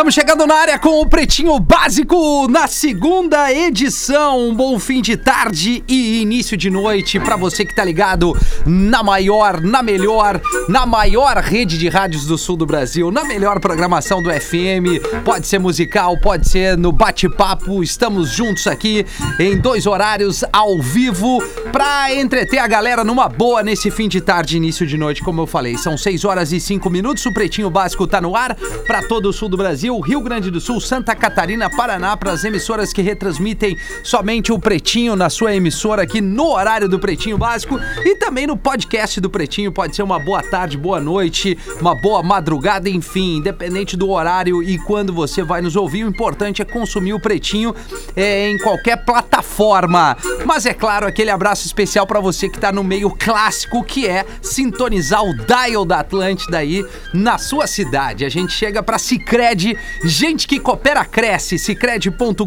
Estamos chegando na área com o Pretinho Básico na segunda edição. Um bom fim de tarde e início de noite para você que tá ligado na maior, na melhor, na maior rede de rádios do sul do Brasil, na melhor programação do FM. Pode ser musical, pode ser no bate-papo. Estamos juntos aqui em dois horários ao vivo para entreter a galera numa boa nesse fim de tarde início de noite, como eu falei. São 6 horas e 5 minutos. O Pretinho Básico tá no ar para todo o sul do Brasil. Rio Grande do Sul, Santa Catarina, Paraná, para as emissoras que retransmitem somente o Pretinho na sua emissora aqui no horário do Pretinho Básico e também no podcast do Pretinho. Pode ser uma boa tarde, boa noite, uma boa madrugada, enfim, independente do horário e quando você vai nos ouvir, o importante é consumir o Pretinho é, em qualquer plataforma. Mas é claro, aquele abraço especial para você que está no meio clássico, que é sintonizar o dial da Atlântida aí na sua cidade. A gente chega para Cicred, gente que coopera cresce, cicred.com.br.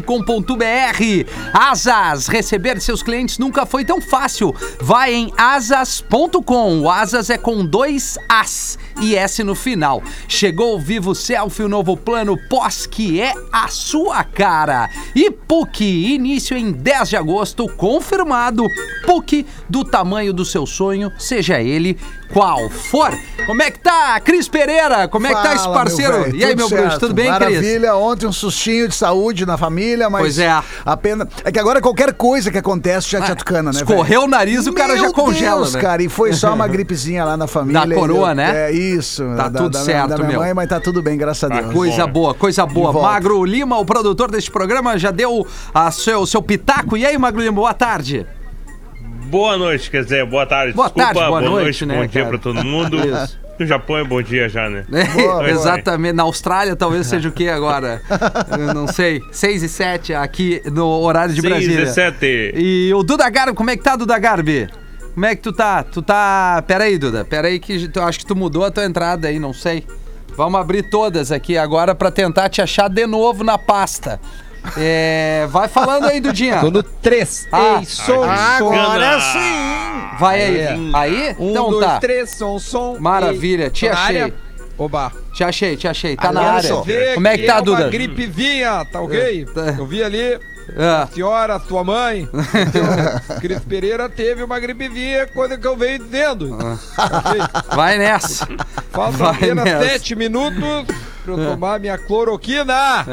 Asas, receber seus clientes nunca foi tão fácil. Vai em asas.com. O Asas é com dois As e S no final. Chegou o Vivo Selfie, o novo plano pós que é a sua cara. E PUC, início em 10 de agosto, confirmado. PUC do tamanho do seu sonho, seja ele qual for. Como é que tá, Cris Pereira? Como é que tá esse Fala, parceiro? velho, e aí, meu bruxo, tudo bem, Cris? Maravilha, ontem um sustinho de saúde na família, mas. Pois é. Apenas. É que agora qualquer coisa que acontece já te atucana, né? Escorreu o nariz, o cara Meu já congela, Deus, né? cara, e foi só uma gripezinha lá na família. Da coroa, e- né? É isso. Tá da, tudo da, certo, da minha meu. mãe, mas tá tudo bem, graças a Deus. Coisa boa, coisa boa. Magro Lima, o produtor deste programa, já deu a seu, seu pitaco. E aí, Magro Lima, boa tarde. Boa noite, quer dizer, boa tarde. Boa Desculpa, tarde, boa noite, né, bom dia pra todo mundo. Isso. No Japão é bom dia já, né? É, Boa, boa. exatamente. Na Austrália talvez seja o que agora? Eu não sei. 6 e 7 aqui no horário de 6 Brasília. 17. E o Duda Garbi, como é que tá, Duda Garbi? Como é que tu tá? Tu tá. Pera aí, Duda. Pera aí que tu, acho que tu mudou a tua entrada aí, não sei. Vamos abrir todas aqui agora pra tentar te achar de novo na pasta. É, vai falando aí, Dudinha. Tô no 3. Ah, Ei, som, som. Agora sim! Vai aí. É. Aí? Um, então dois, tá. três, som, som. Maravilha, te na achei. área? Oba. Te achei, te achei. Tá na Quero área. ver Como é que tá, é Duda? Uma gripe vinha, tá ok? É. Eu vi ali, Ah. a senhora, a tua mãe, o Cris Pereira teve uma gripe vinha quando que eu venho dizendo. Ok? Vai nessa. Falta Vai apenas nessa. sete minutos pra eu tomar minha cloroquina.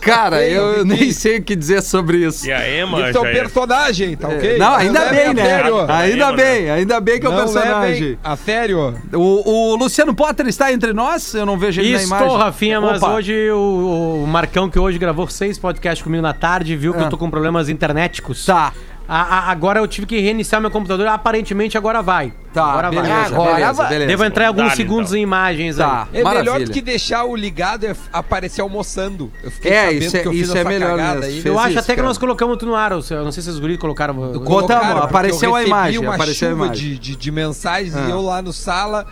Cara, Ei, eu eu nem sei o que dizer sobre isso. E a Ema Isso é um é... personagem, tá ok? Não, ainda Não bem, né? Ainda Ema, bem, ainda bem que é o Não personagem. a sério. O, o Luciano Potter está entre nós? Eu não vejo ele na imagem. Estou, Rafinha, mas Opa. hoje o, o Marcão, que hoje gravou seis podcasts comigo na tarde, viu que Ah. eu tô com problemas internéticos. Tá, A- a- agora eu tive que reiniciar meu computador, aparentemente agora vai. Tá, agora beleza, vai. beleza, beleza. Devo entrar em alguns Dá-lhe, segundos então. em imagens Tá. aí. É Maravilha. melhor do que deixar o ligado é aparecer almoçando. Eu fiquei É, sabendo isso é- que eu fiz isso é essa melhor cagada mesmo. aí. Fez Eu acho isso, até que cara. nós colocamos tu no ar. Eu não sei se vocês guris colocaram. Botamos, Colocaram, apareceu eu a imagem, uma apareceu a chuva imagem. De, de, de mensagens Ah. e eu lá no sala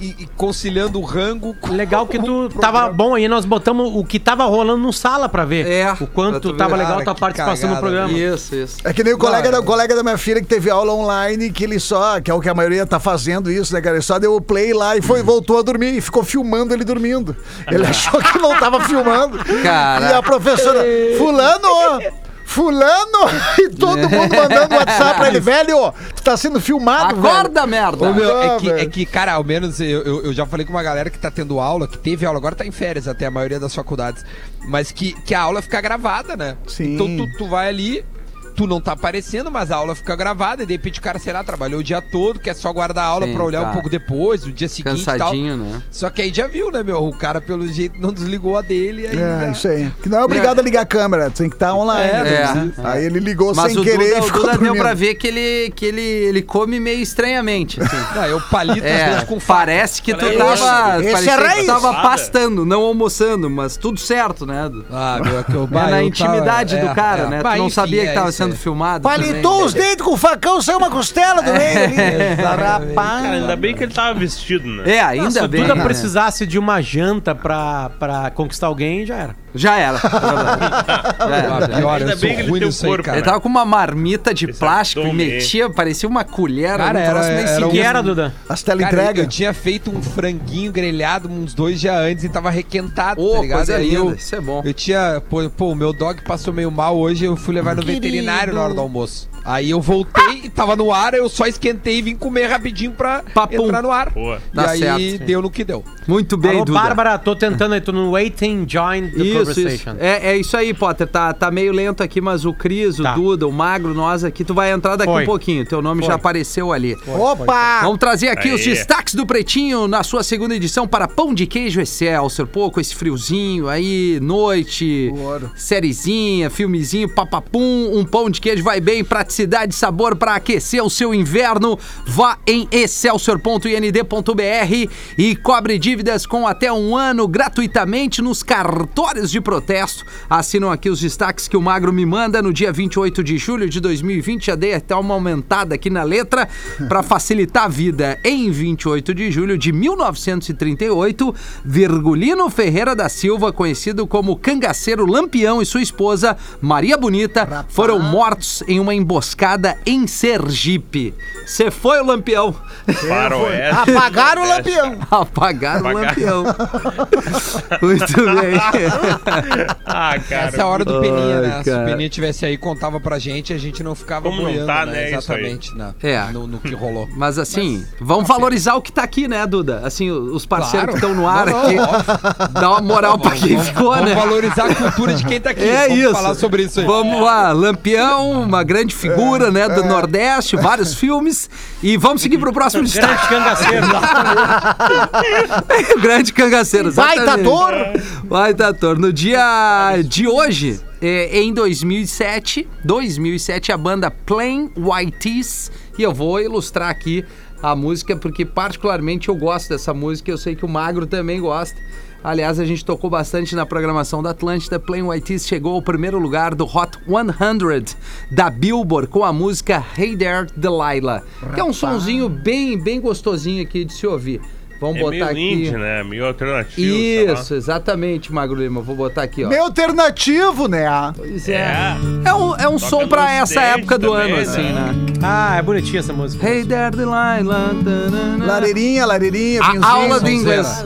e, e conciliando o rango com Legal que tu tava bom aí, nós botamos o que tava rolando no sala pra ver. É, o quanto tava legal tua que participação no programa. Isso, isso. É que nem o colega, Não, da, o colega da minha filha que teve aula online, que ele só, que é o que a maioria tá fazendo isso, né, cara? Ele só deu o play lá e foi, voltou a dormir e ficou filmando ele dormindo. Ele achou que não tava filmando. Cara. E a professora, fulano! Fulano! E todo mundo mandando WhatsApp pra ele, velho, tu tá sendo filmado, Acorda, merda! Ô, meu, é, Ah, que, velho. é que, cara, ao menos eu, eu, eu já falei com uma galera que tá tendo aula, que teve aula, agora tá em férias até a maioria das faculdades, mas que, que a aula fica gravada, né? Sim. Então tu, tu vai ali, tu não tá aparecendo, mas a aula fica gravada e de repente o cara, sei lá, trabalhou o dia todo, quer só guardar a aula Sim, pra olhar tá. um pouco depois, no dia seguinte e tal. Cansadinho, né? Só que aí já viu, né, meu? O cara, pelo jeito, não desligou a dele. Aí É, já- isso aí. Que não é obrigado a ligar a câmera, tem que estar online. É, né? é. Aí ele ligou Mas sem o querer Duda, e o ficou Duda deu pra ver que ele, que ele, ele come meio estranhamente, assim. Não, eu palito às É, vezes com parece que tu Esse- tava. esse é que tu raiz. tava pastando, não almoçando, mas tudo certo, né? Ah, meu, é que eu, É bah, na intimidade é, do cara, é. né? Tu não sabia que é tava isso sendo filmado. Palitou também. os dentes com o facão, saiu uma costela do meio ali. Exatamente. Rapaz. Cara, ainda bem que ele tava vestido, né? É, ainda Se o bem. Duda né? precisasse de uma janta pra, pra conquistar alguém, já era. Já era. Já era. Já era. Ainda bem que ele ruim tem aí, cara. Ele tava com uma marmita de Esse plástico e metia, parecia uma colher. Cara, era- era sinistro. um- que era, Duda? As teleentrega. eu tinha feito um franguinho grelhado uns dois dias antes e tava requentado, Ô, tá ligado? coisa aí linda, eu, isso é bom. eu tinha. Pô, pô, o meu dog passou meio mal hoje, eu fui levar no veterinário na hora do almoço. Aí eu voltei e tava no ar, eu só esquentei e vim comer rapidinho pra Papum. entrar no ar. Boa. E Tá aí certo. deu no que deu. Muito bem, Alô, Duda. Bárbara, tô tentando aí, tô no waiting, join the Isso, isso. conversation. É, é isso aí, Potter. Tá, tá meio lento aqui, mas o Cris, o Tá. Duda, o Magro, nós aqui, tu vai entrar daqui Foi. um pouquinho. Teu nome Foi. já apareceu ali. Opa! Vamos trazer aqui os Aê. destaques do Pretinho na sua segunda edição para Pão de Queijo Excelsior. Pô, com esse friozinho aí, noite, Ouro. sériezinha, filmezinho, papapum. Um pão de queijo vai bem, praticidade e sabor para aquecer o seu inverno. Vá em excelsior.ind.br e cobre dívidas com até um ano gratuitamente nos cartórios de protesto. Assinam aqui os destaques que o Magro me manda no dia 28 de julho de 2020. Já dei até uma aumentada aqui na letra para facilitar a vida. Em 28 de julho de 1938, Virgulino Ferreira da Silva, conhecido como Cangaceiro Lampião e sua esposa Maria Bonita, foram mortos em uma emboscada em Sergipe. Você foi o Lampião. Faroeste. Apagaram o lampião. Apagaram o. Lampião. Muito bem. Ah, cara. Essa é a hora do Peninha, né? Se o Peninha tivesse aí, contava pra gente, a gente não ficava Como não boiando, tá, né? né, isso aí. Exatamente, né? É. No, no que rolou. Mas assim, vamos valorizar o que tá aqui, né, Duda? Assim, os parceiros Claro. que estão no ar Não, não, aqui. óbvio. Dá uma moral pra quem ficou, Vamos né? valorizar a cultura de quem tá aqui. É Vamos isso. falar sobre isso aí. Vamos lá, Lampião, uma grande figura, né, do Nordeste, vários filmes. E vamos seguir pro próximo destaque. Grande cangaceiro. grande cangaceiro. Baita exatamente. ator. Baita ator. No dia de hoje, é, em 2007, 2007, a banda Plain White Tees, e eu vou ilustrar aqui a música, porque particularmente eu gosto dessa música, eu sei que o Magro também gosta. Aliás, a gente tocou bastante na programação da Atlântida. Plain White chegou ao primeiro lugar do Hot 100 da Billboard com a música Hey There Delilah, que é um sonzinho bem, bem gostosinho aqui de se ouvir. Vamos É botar meio aqui. indie, né? Meio alternativo. Isso, exatamente, Magro Lima. Vou botar aqui, ó. Meio alternativo, né? Pois é. É. É um, é um som pra essa época do também, ano, assim, né? né? Ah, é bonitinha essa música. Hey there, Delilah. tanana. Lareirinha, lareirinha, A aula de inglês.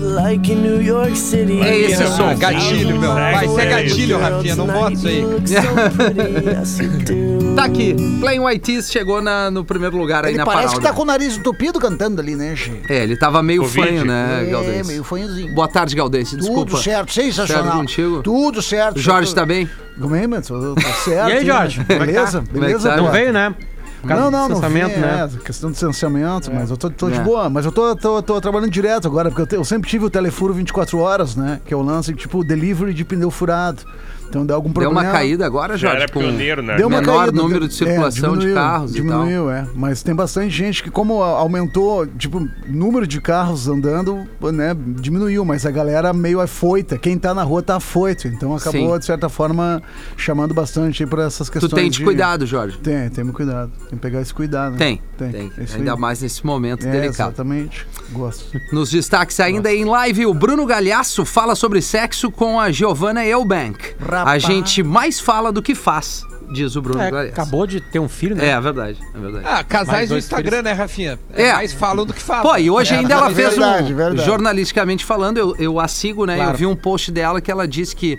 Like in New York City. É esse som. mano. Gatilho, meu. Vai ser gatilho, Rafinha. Não bota isso aí. Tá aqui. Plain White chegou na- no primeiro lugar aí Ele na parece parada. que tá com o nariz entupido cantando ali, né, Gê? É, ele tava meio Covid. fanho, né, É, Galdense? meio fanhozinho. Boa tarde, Galdense. Desculpa. Tudo certo, sensacional. Certo contigo? Tudo certo. Jorge tá bem? Como é, mano? Tô, tô certo. E aí, Jorge? é tá? Beleza? É Beleza, tá? Não veio, né? Por causa Não, do não, não distanciamento, vim, né? é, questão de distanciamento, mas eu tô, tô de boa. Mas eu tô, tô, tô trabalhando direto agora, porque eu, te- eu sempre tive o telefuro 24 horas, né? Que é o lance, tipo, delivery de pneu furado. Então deu algum Deu problema. uma caída agora, Já Jorge? era com- pioneiro, né? Deu uma menor caída, número deu- de circulação de diminuiu, carros e tal. Diminuiu, é. Mas tem bastante gente que, como aumentou, tipo, número de carros andando, né, diminuiu, mas a galera meio afoita. Quem tá na rua tá afoito. Então acabou, Sim. de certa forma, chamando bastante aí pra essas Tu questões. tem de de cuidado, Jorge? Tem, tem cuidado. Tem que pegar esse cuidado. né? Tem, tem. tem. É Ainda aí. mais nesse momento É, delicado. exatamente. Gosto. Nos destaques ainda em live, o Bruno Galhaço fala sobre sexo com a Giovanna Eubank. Rapaz. gente mais fala do que faz, diz o Bruno É, acabou de ter um filho, né? É, é verdade, é verdade. Ah, casais dois Instagram, filhos. né, Rafinha? É, É. mais falam do que falam. Pô, e hoje É, ainda ela fez verdade, um. verdade. Jornalisticamente falando, eu, eu a sigo, né? Claro. Eu vi um post dela que ela disse que.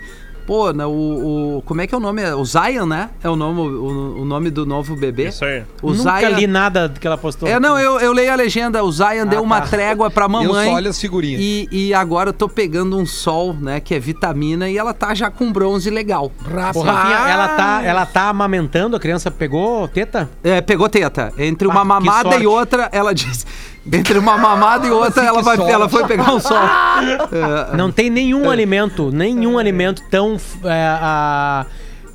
Pô, né, o, o- Como é que é o nome? O Zion, né? É o nome, o, o nome do novo bebê. Isso aí. O Nunca Zion. li nada que ela postou. É, não, eu, eu leio a legenda. O Zion deu uma tá. trégua pra Eu mamãe. só olho as figurinhas. E, e agora eu tô pegando um sol, né? Que é vitamina e ela tá já com bronze legal. Ô, Rafinha, ela tá, ela tá amamentando, a criança pegou teta? É, pegou teta. Entre uma Ah, mamada e outra, ela disse. Entre uma mamada e outra, ela, vai, ela foi pegar um sol. É, Não tem nenhum alimento, nenhum alimento tão é, a-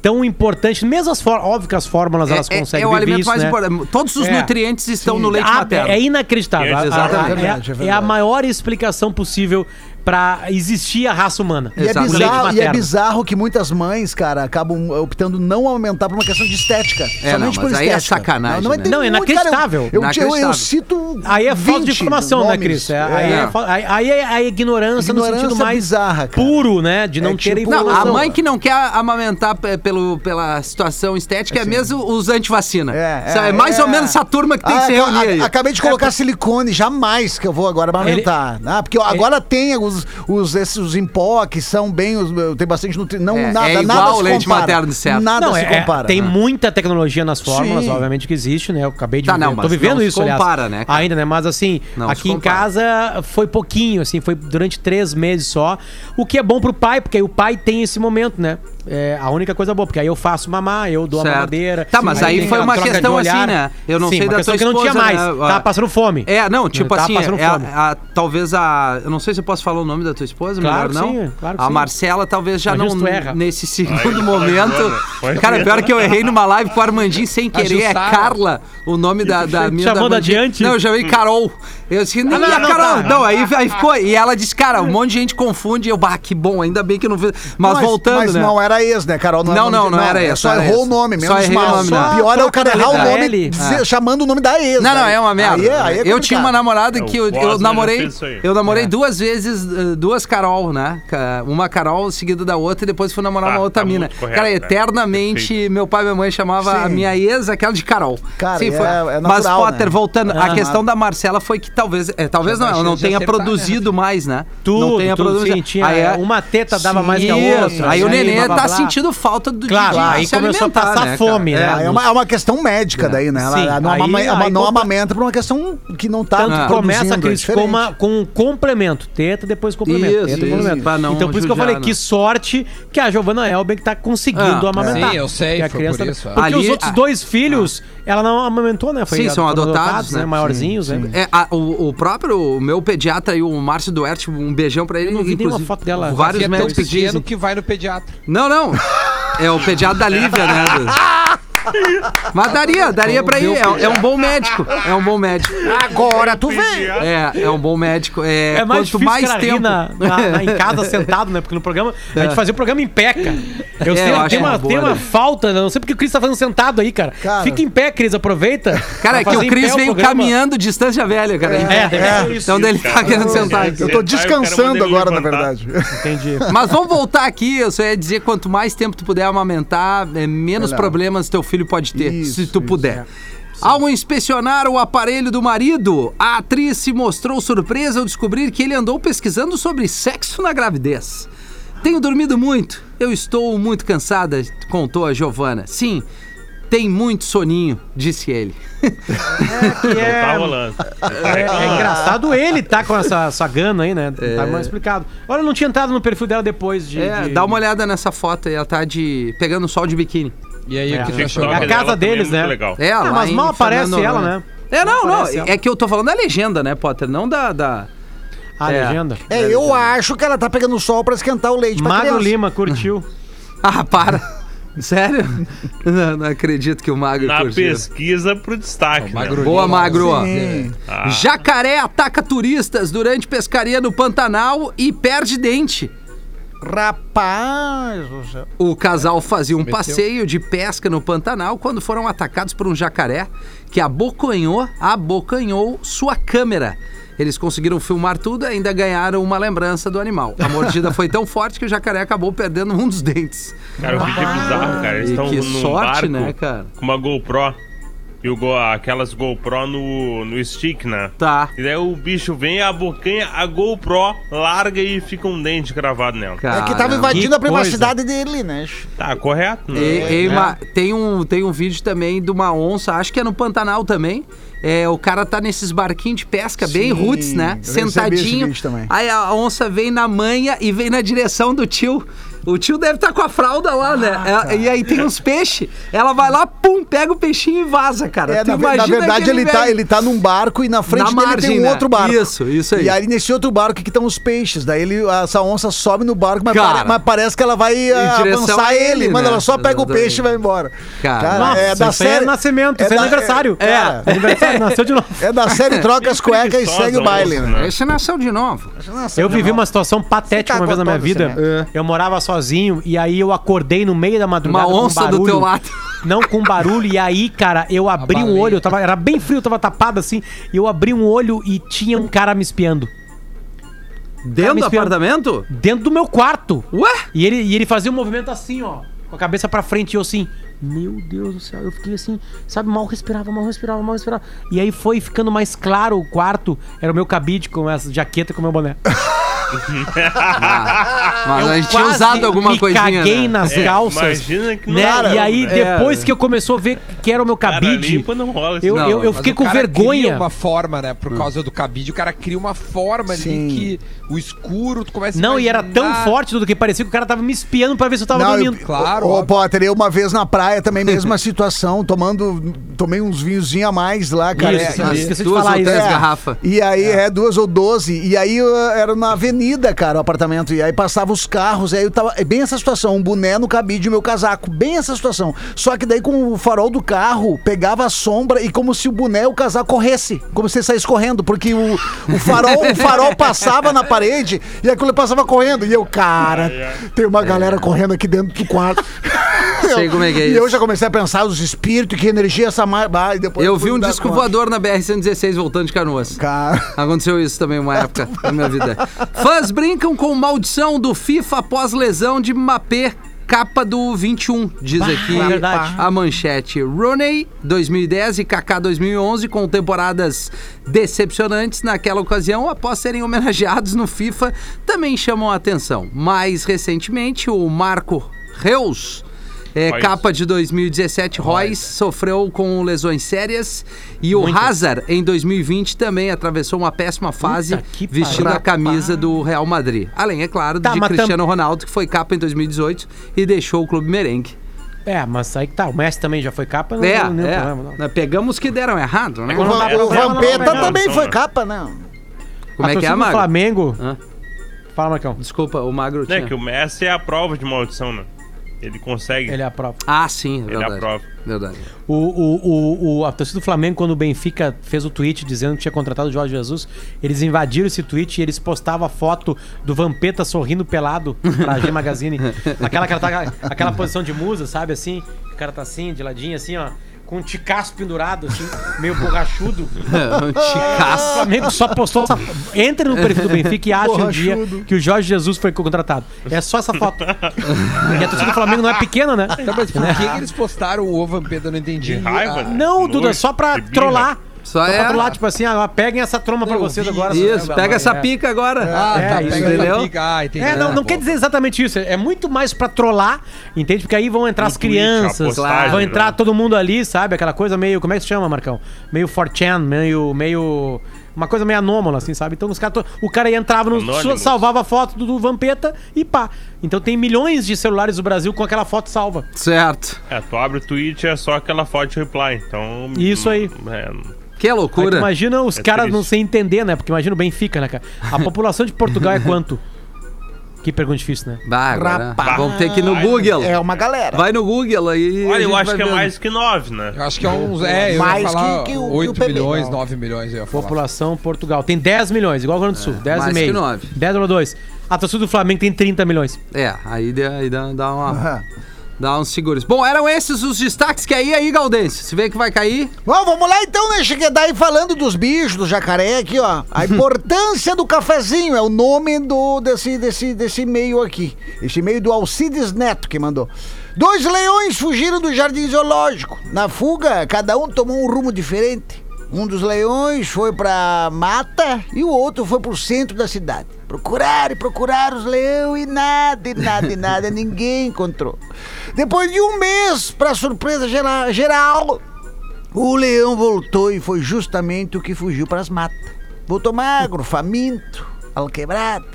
tão importante. Mesmo as fórmulas, óbvio que as fórmulas elas é, conseguem é o alimento isso, mais né? importante. Todos os É. nutrientes estão no leite Ah, materno. É inacreditável. É, A- a- exatamente. a- É é é, a maior explicação possível pra existir a raça humana. E é, bizarro, e é bizarro que muitas mães, cara, acabam optando não aumentar por uma questão de estética. É, somente não, por mas aí é estética. sacanagem, Não, né? tem Não, é inacreditável. Cara, eu, eu, eu, Inacreditável. cito. Aí é falta de 20 informação, né. Cris? É, Aí, É. é, fa- aí- aí é a ignorância, no Ignorância sentido mais bizarra, cara. puro, né? De não É ter tipo- Não, a informação. mãe que não quer amamentar pelo, pela situação estética é mesmo os antivacina. É, é mais ou menos essa turma que tem Ah, que se reunir aí. Acabei de colocar silicone, jamais que eu vou agora amamentar. Ah, porque agora tem os, os, esses os em pó que são bem. Os, tem bastante nutri... Não, É, nada, é igual nada o se leite compara. materno, certo. Nada Não, se é, compara. tem né? muita tecnologia nas fórmulas, Sim. obviamente que existe, né? Eu acabei de Tá, não, tô vivendo não se isso, aliás. compara, né, cara? Ainda, né? Mas assim, Não aqui em casa foi pouquinho, assim, foi durante três meses só. O que é bom pro pai, porque aí o pai tem esse momento, né? É a única coisa boa, porque aí eu faço mamar, eu dou Certo. a mamadeira. Tá, mas aí tem foi uma questão assim, né? Eu não Sim, sei uma da questão tua que não tinha esposa, mais. né? Tava passando fome. É, não, tipo Tava assim, passando é a- fome. a- talvez a. Eu não sei se eu posso falar o nome da tua esposa, Claro melhor que não. sim, claro que a sim. Marcela talvez já não. erra. Nesse segundo Ai, momento. Foi Cara, pior que eu errei numa live com o Armandinho sem querer. É. Carla, o nome da, da minha. chamou da adiante? Não, eu chamei Carol. Eu disse, não, não, e a não, Carol. tá. Não, aí, aí ficou. E ela disse, cara, um monte de gente confunde. Eu, bah, que bom, ainda bem que não fiz. Mas, voltando, mas né? não era ex, né, Carol? Não, é nome não, de- não era é ex, Só não era errou ex. o nome, Só menos o mal. nome, né? Pior é o cara errar o nome dizer- chamando o nome da ex. Não, não, aí. é uma merda. Aí é- aí é eu tinha uma namorada É, que o eu, namorei. aí. Eu namorei É. duas vezes, eh, duas Carol, né? Uma Carol seguida da outra e depois fui namorar Tá, uma outra tá mina. Cara, né? eternamente meu pai e minha mãe chamavam a minha ex aquela de Carol. Cara, Sim, é- foi. é Mas, natural, Potter, né? voltando, a Ah. questão da Marcela foi que talvez. é, talvez não, ela não tenha acertar, produzido mais, né? Tudo, não tenha tudo, produzido. sim, tinha, Aí é- uma teta dava mais que a outra. Aí o e nenê blá, tá sentindo falta do Claro, de, de aí se começou a passar né, fome, cara? né? É uma, é uma questão médica daí, né? Ela, Sim, ela não, aí- ama- ela aí não amamenta por uma questão que não tá Tanto Ah. começa, produzindo, é Cris, com, um complemento. Teta, depois complemento. Isso, teta, isso, complemento. não então, por isso que eu falei, né? que sorte que a Giovanna Elben tá conseguindo Ah, amamentar. Sim, eu sei, Que a foi criança por isso, é. Porque os outros ah. dois filhos, ela não amamentou, né? Foi Sim, são adotados, né? Maiorzinhos, né? É, o, próprio o meu pediatra aí, o Márcio Duarte, um beijão pra ele. Eu não vi nenhuma inclusive, foto dela. Vários médicos dizem. que vai no pediatra. Não, não. É o pediatra da Lívia, né? Mas daria, daria pra ir. É, é um bom médico. É um bom médico. Agora tu vem! É, é um bom médico. É, É mais quanto difícil mais cara, tempo. na, na- na- em casa sentado, né? Porque no programa, a gente fazia o programa em pé, cara. Eu É, sei, eu tem, uma uma, boa, tem uma né? falta, não sei porque o Cris tá fazendo sentado aí, cara. Cara. Fica em pé, Cris, aproveita. Cara, é que o Cris veio programa. caminhando distância velha, cara. É, ser isso. Então dele tá querendo sentar aqui. Eu tô descansando ele agora, na verdade. Entendi. Mas vamos voltar aqui, eu só ia dizer, quanto mais tempo tu puder amamentar, é, menos problemas teu filho pode ter, Isso, se tu isso, puder. Ao inspecionar o aparelho do marido, a atriz se mostrou surpresa ao descobrir que ele andou pesquisando sobre sexo na gravidez. Tenho dormido muito, eu estou muito cansada, contou a Giovana. Sim, tem muito soninho, disse ele. Que Não é, tá rolando. é, é engraçado ele tá com essa, essa gana aí, né? Tá mais explicado. Olha, eu não tinha entrado no perfil dela depois de. É, de- dá uma olhada nessa foto aí, ela tá de pegando sol de biquíni. E aí, É. o que achou? É a casa é deles, né? legal. É, Ah, lá mas mal aparece Fernando ela, né? É, não, não. ela. É que eu tô falando da legenda, né, Potter? Não da. da... A É. legenda. É, eu acho que ela tá pegando sol pra esquentar o leite pra Magro criança. Lima curtiu. Ah, para. Sério? não, não acredito que o Magro Na curtiu. pesquisa pro destaque. Né? Magro Boa, Magro. Ah, Jacaré ataca turistas durante pescaria no Pantanal e perde dente. Rapaz. O casal fazia um Meteu. passeio de pesca no Pantanal quando foram atacados por um jacaré que abocanhou, abocanhou sua câmera. Eles conseguiram filmar tudo e ainda ganharam uma lembrança do animal. A mordida foi tão forte que o jacaré acabou perdendo um dos dentes. Cara, o vídeo é bizarro, cara. Eles E estão que num sorte, barco né, cara? com uma GoPro. E o go- aquelas GoPro no, no stick, né? Tá. E daí o bicho vem, abocanha a GoPro, larga e fica um dente gravado nela. É que tava invadindo que a privacidade dele, né? Tá, correto, né? E- e uma- tem, um, tem um vídeo também de uma onça, acho que é no Pantanal também. É, o cara tá nesses barquinhos de pesca bem Sim, roots, né? Sentadinho. Aí a onça vem na manha e vem na direção do tio. O tio deve estar com a fralda lá, né? É- e aí tem uns peixes. Ela vai lá, pum, pega o peixinho e vaza, cara. É, na, na verdade, aquele ele tá, ele tá num barco e na frente Na dele margem, tem um né? outro barco. Isso, isso aí. E aí, nesse outro barco que estão os peixes. Daí ele, essa onça sobe no barco, mas, Cara. pare- mas parece que ela vai ah, avançar ele. ele, Mano, né? ela só pega o peixe e vai embora. Cara, Nossa, isso aí é nascimento, isso é da- aniversário. É, É, aniversário, nasceu de novo. é da série Troca as cuecas e segue o baile, onça, né? né? Esse nasceu de novo. Eu vivi uma situação patética uma vez na minha vida. Eu morava sozinho e aí eu acordei no meio da madrugada Uma onça com do barulho. teu lado. Não com barulho. E aí, cara, eu abri um olho. Eu tava, era bem frio, eu tava tapado assim. E eu abri um olho e tinha um cara me espiando. Dentro me do apartamento? Dentro do meu quarto. Ué? E ele, e ele fazia um movimento assim, ó. Com a cabeça pra frente e eu assim. Meu Deus do céu, eu fiquei assim, sabe, mal respirava, mal respirava, mal respirava. E aí foi ficando mais claro o quarto, era o meu cabide com essa jaqueta com o meu boné. Mas Eu a gente tinha usado alguma me coisinha. caguei né? nas É, calças. imagina que não né? era, e aí, né? depois É. que eu começou a ver que era o meu Cara cabide, limpa não rola eu, não. eu, eu Mas fiquei com cara vergonha. Cria uma forma, né? Por causa do cabide, o cara cria uma forma Sim. ali que o escuro, tu começa a Não, e era tão forte tudo que parecia que o cara tava me espiando pra ver se eu tava Não, dormindo. eu, Claro, Ô. Potter, eu uma vez na praia também, mesma situação, tomando. Tomei uns vinhozinhos a mais lá, cara. Isso, É, esqueci de duas falar ou isso. três É. garrafas. E aí, é. duas ou doze. E aí eu, era na avenida, cara, o apartamento. E aí passava os carros. E aí eu tava. É bem essa situação: um boné no cabide e meu casaco. Bem essa situação. Só que daí com o farol do carro, pegava a sombra e como se o boné e o casaco corresse. Como se ele saísse correndo. Porque o, o, farol, o farol passava na parede e aquilo passava correndo. E eu, cara, tem uma galera correndo aqui dentro do quarto. Sei como é que é e isso. eu já comecei a pensar os espíritos, que energia essa e depois Eu fui vi um dar disco conta. voador na BR-116 voltando de canoas. Cara. Aconteceu isso também uma época da minha vida. Fãs brincam com maldição do FIFA após lesão de Mbappé. Capa do 21, diz aqui é a manchete. Rooney 2010 e Kaká 2011 com temporadas decepcionantes naquela ocasião após serem homenageados no FIFA também chamam a atenção. Mais recentemente, o Marco Reus é, capa de 2017, Royce sofreu com lesões sérias e o Muito. Hazard em 2020 também atravessou uma péssima fase que vestindo a camisa do Real Madrid. Além, é claro, Tá, de mas tam- Cristiano Ronaldo, que foi capa em 2018 e deixou o clube merengue. É, mas aí que tá. O Messi também já foi capa, não É, tem nenhum é. problema, não. Nós pegamos os que deram errado, né? O, dá o problema, não, Vampeta também foi capa, não. Como A é que é, do Magro? Flamengo. Hã? Fala, Marcão. Desculpa, o Magro Né, tinha... que o Messi é a prova de maldição, né? Ele consegue. Ele é a prova. Ah, sim, é Ele verdade. aprova. Verdade. O, o, o, o- a torcida do Flamengo, quando o Benfica fez o tweet dizendo que tinha contratado o Jorge Jesus, eles invadiram esse tweet e eles postavam a foto do Vampeta sorrindo pelado pra G Magazine. Aquela, aquela, tá- aquela posição de musa, sabe assim? O cara tá assim, de ladinho, assim, ó. Com um ticaço pendurado, assim, meio borrachudo. um O ticaço. Flamengo só postou essa. Entre no perfil do Benfica e acha um dia que o Jorge Jesus foi contratado. É só essa foto. E a torcida do Flamengo não é pequena, né? Tá, mas por que, que eles postaram o Vampeta? Eu não entendi. De raiva, né? Não, Duda, é só pra trollar. Só Só é- pra trollar, tipo assim, ah, peguem essa troma pra vocês agora. Isso, seu- pega essa é. pica agora. Ah, É, tá, isso, pega entendeu? essa pica. Ah, entendi. É, não, não Tá quer dizer exatamente isso. É muito mais pra trollar, entende? Porque aí vão entrar as crianças, vão entrar né? todo mundo ali, sabe? Aquela coisa meio. Como é que se chama, Marcão? Meio 4chan, meio. meio uma coisa meio anômala, assim, sabe? Então os caras. to- O cara entrava no. Anônimos. salvava a foto do, do Vampeta e pá. Então tem milhões de celulares do Brasil com aquela foto salva. Certo. É, tu abre o tweet é só aquela foto de reply. Então. Isso aí. É, Que loucura. imagina os É caras não triste. sem entender, né? Porque imagina o Benfica, né, cara? A população de Portugal é quanto? Que pergunta difícil, né? Bah, agora, Rapaz. vamos ter que ir no Google. É uma galera. Vai no Google aí. olha, eu acho que é vendo. mais que nove, né? Eu acho que é uns. É, eu Mais ia falar que- que o- que o 8 milhões, Não. 9 milhões. Eu. População Portugal. Tem 10 milhões, igual o Rio Grande do Sul. 10 mais e meio. que nove. 10,2. A torcida do Flamengo tem 30 milhões. É, aí dá, aí dá, dá uma. Dá uns seguros. Bom, eram esses os destaques que aí, aí, Galdense. Se vê que vai cair. Bom, vamos lá então, né? Cheguei daí falando dos bichos, do jacaré aqui, ó. A importância do cafezinho é o nome do desse, desse, desse e-mail aqui. Esse e-mail do Alcides Neto que mandou. Dois leões fugiram do jardim zoológico. Na fuga, cada um tomou um rumo diferente. Um dos leões foi pra mata e o outro foi pro centro da cidade. Procuraram e procuraram os leões e nada, e nada, e nada, ninguém encontrou. Depois de um mês, pra surpresa gera- geral, o leão voltou e foi justamente o que fugiu para as matas. Voltou magro, faminto, alquebrado.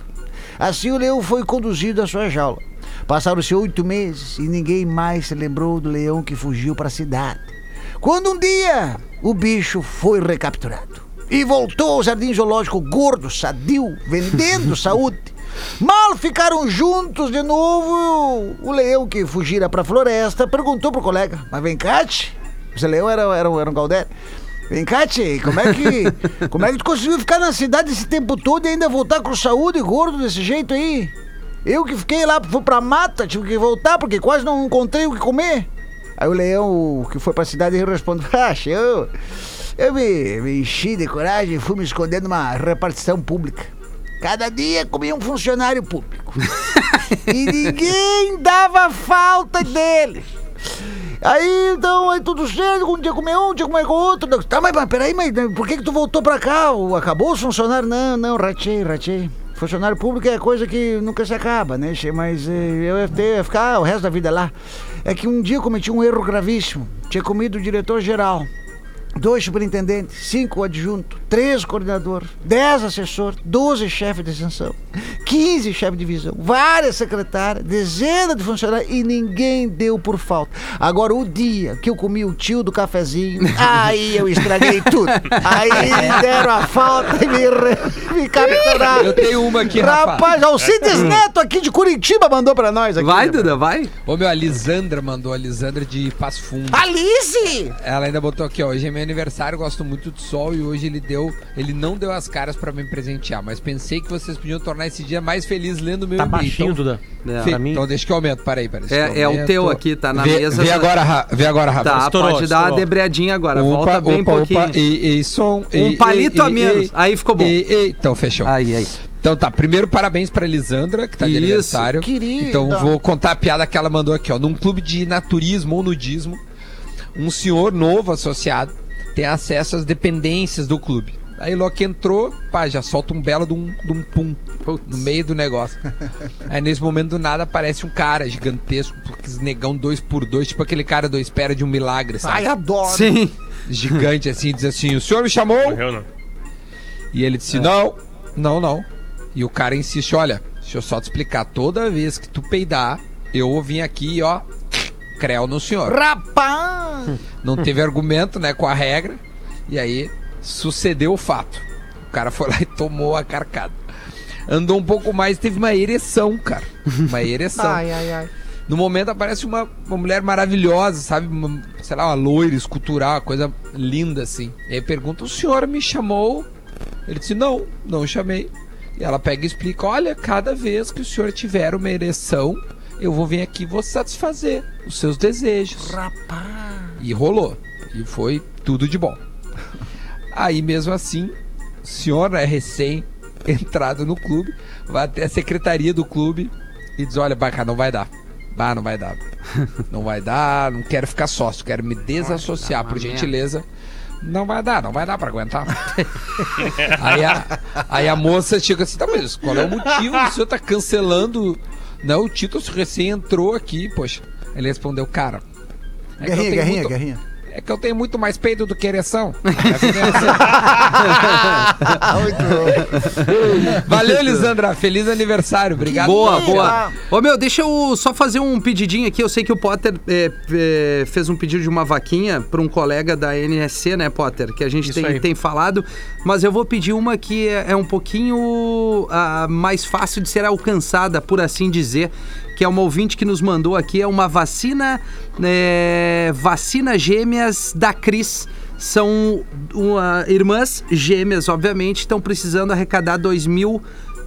Assim o leão foi conduzido à sua jaula. Passaram-se oito meses e ninguém mais se lembrou do leão que fugiu para a cidade. Quando um dia o bicho foi recapturado e voltou ao jardim zoológico gordo, sadio, vendendo saúde. Mal ficaram juntos de novo, o leão que fugira para a floresta perguntou pro colega: Mas vem cá, tch, esse leão era, era, era um Galdério. Vem cá, tchê, como é que. Como é que tu conseguiu ficar na cidade esse tempo todo e ainda voltar com saúde gordo desse jeito aí? Eu que fiquei lá, fui pra mata, tive que voltar porque quase não encontrei o que comer. Aí o leão que foi pra cidade respondeu: Ah, eu, eu me, me enchi de coragem e fui me esconder numa repartição pública. Cada dia comia um funcionário público. e ninguém dava falta dele. Aí, então, aí tudo certo, um dia comer um, um dia comer com outro. Tá, mas, mas peraí, mas por que que tu voltou pra cá? O- Acabou os funcionários? Não, não, ratei, ratei. Funcionário público é coisa que nunca se acaba, né? Mas eh, eu ia, ter, ia ficar o resto da vida lá. É que um dia eu cometi um erro gravíssimo. Tinha comido o diretor-geral, dois superintendentes, cinco adjuntos, três coordenadores, dez assessores, doze chefes de extensão, quinze chefes de divisão, várias secretárias, dezenas de funcionários e ninguém deu por falta. Agora, o dia que eu comi o tio do cafezinho, aí eu estraguei tudo. Aí deram a falta e me, re- me capturaram. Eu tenho uma aqui, Rafa. Rapaz, Alcides Neto aqui de Curitiba mandou pra nós aqui. Vai, né, Duda, vai. Ô, meu, a Lisandra mandou, a Lisandra de Passo Fundo. Alice! Ela ainda botou aqui, ó. Hoje é meu aniversário, gosto muito do sol e hoje ele deu. Ele não deu as caras pra me presentear, mas pensei que vocês podiam tornar esse dia mais feliz lendo o meu Tá e-mail. baixinho, Então, Duda. É. Fe- mim. Então deixa que eu aumento, peraí, peraí. É, é o teu aqui, tá na vê, mesa. Vê agora, Ra- vê agora, Rafa. Tá, Estourou, pode dar uma estourou. debreadinha agora. Volta Opa, bem opa, pouquinho. opa, e, e som. Um e, palito e, a menos. e, Aí ficou bom. E, e, então, fechou. Aí, aí. Então tá, primeiro parabéns pra Elisandra, que tá de Isso, aniversário. querida. Então vou contar a piada que ela mandou aqui, ó. Num clube de naturismo ou nudismo, um senhor novo associado tem acesso às dependências do clube. Aí logo que entrou, pá, já solta um belo de um, de um pum no meio do negócio. Aí nesse momento do nada aparece um cara gigantesco, negão dois por dois, tipo aquele cara do espera de um milagre, sabe? Ai, adoro. Sim. Gigante assim, diz assim: O senhor me chamou? Morreu, não. E ele disse: Não, não, não. E o cara insiste: Olha, deixa eu só te explicar. Toda vez que tu peidar, eu vou vir aqui, ó, creu no senhor. Rapaz! Não teve argumento, né, com a regra. E aí sucedeu o fato. O cara foi lá e tomou a carcada. Andou um pouco mais, teve uma ereção, cara. Uma ereção. Ai, ai, ai. No momento aparece uma, uma mulher maravilhosa, sabe? Uma, sei lá, uma loira escultural, uma coisa linda assim. E aí pergunta: O senhor me chamou? Ele disse: Não, não chamei. E ela pega e explica: Olha, cada vez que o senhor tiver uma ereção, eu vou vir aqui e vou satisfazer os seus desejos. Rapaz! E rolou. E foi tudo de bom. Aí mesmo assim, o senhor é recém entrado no clube, vai até a secretaria do clube e diz: Olha, Baca, não vai dar. Bah, não vai dar. Não vai dar, não quero ficar sócio, quero me desassociar, por gentileza. Não vai dar, não vai dar pra aguentar. aí, a, aí a moça chega assim, tá, mas qual é o motivo? O senhor tá cancelando. Não, o título recém entrou aqui, poxa. Ele respondeu, cara. é Guerrinha, guerrinha, muito- guerrinha. É que eu tenho muito mais peito do que ereção. Muito bom. Valeu, Lisandra. Feliz aniversário. Obrigado. Boa, boa. Ô meu, deixa eu só fazer um pedidinho aqui. Eu sei que o Potter é, é, fez um pedido de uma vaquinha para um colega da NSC, né, Potter? Que a gente Isso tem, aí. tem falado. Mas eu vou pedir uma que é, é um pouquinho ah, mais fácil de ser alcançada, por assim dizer. Que é uma ouvinte que nos mandou aqui. É uma vacina. é, vacina gêmeas da Cris. São uma- irmãs gêmeas, obviamente, estão precisando arrecadar 2 mil.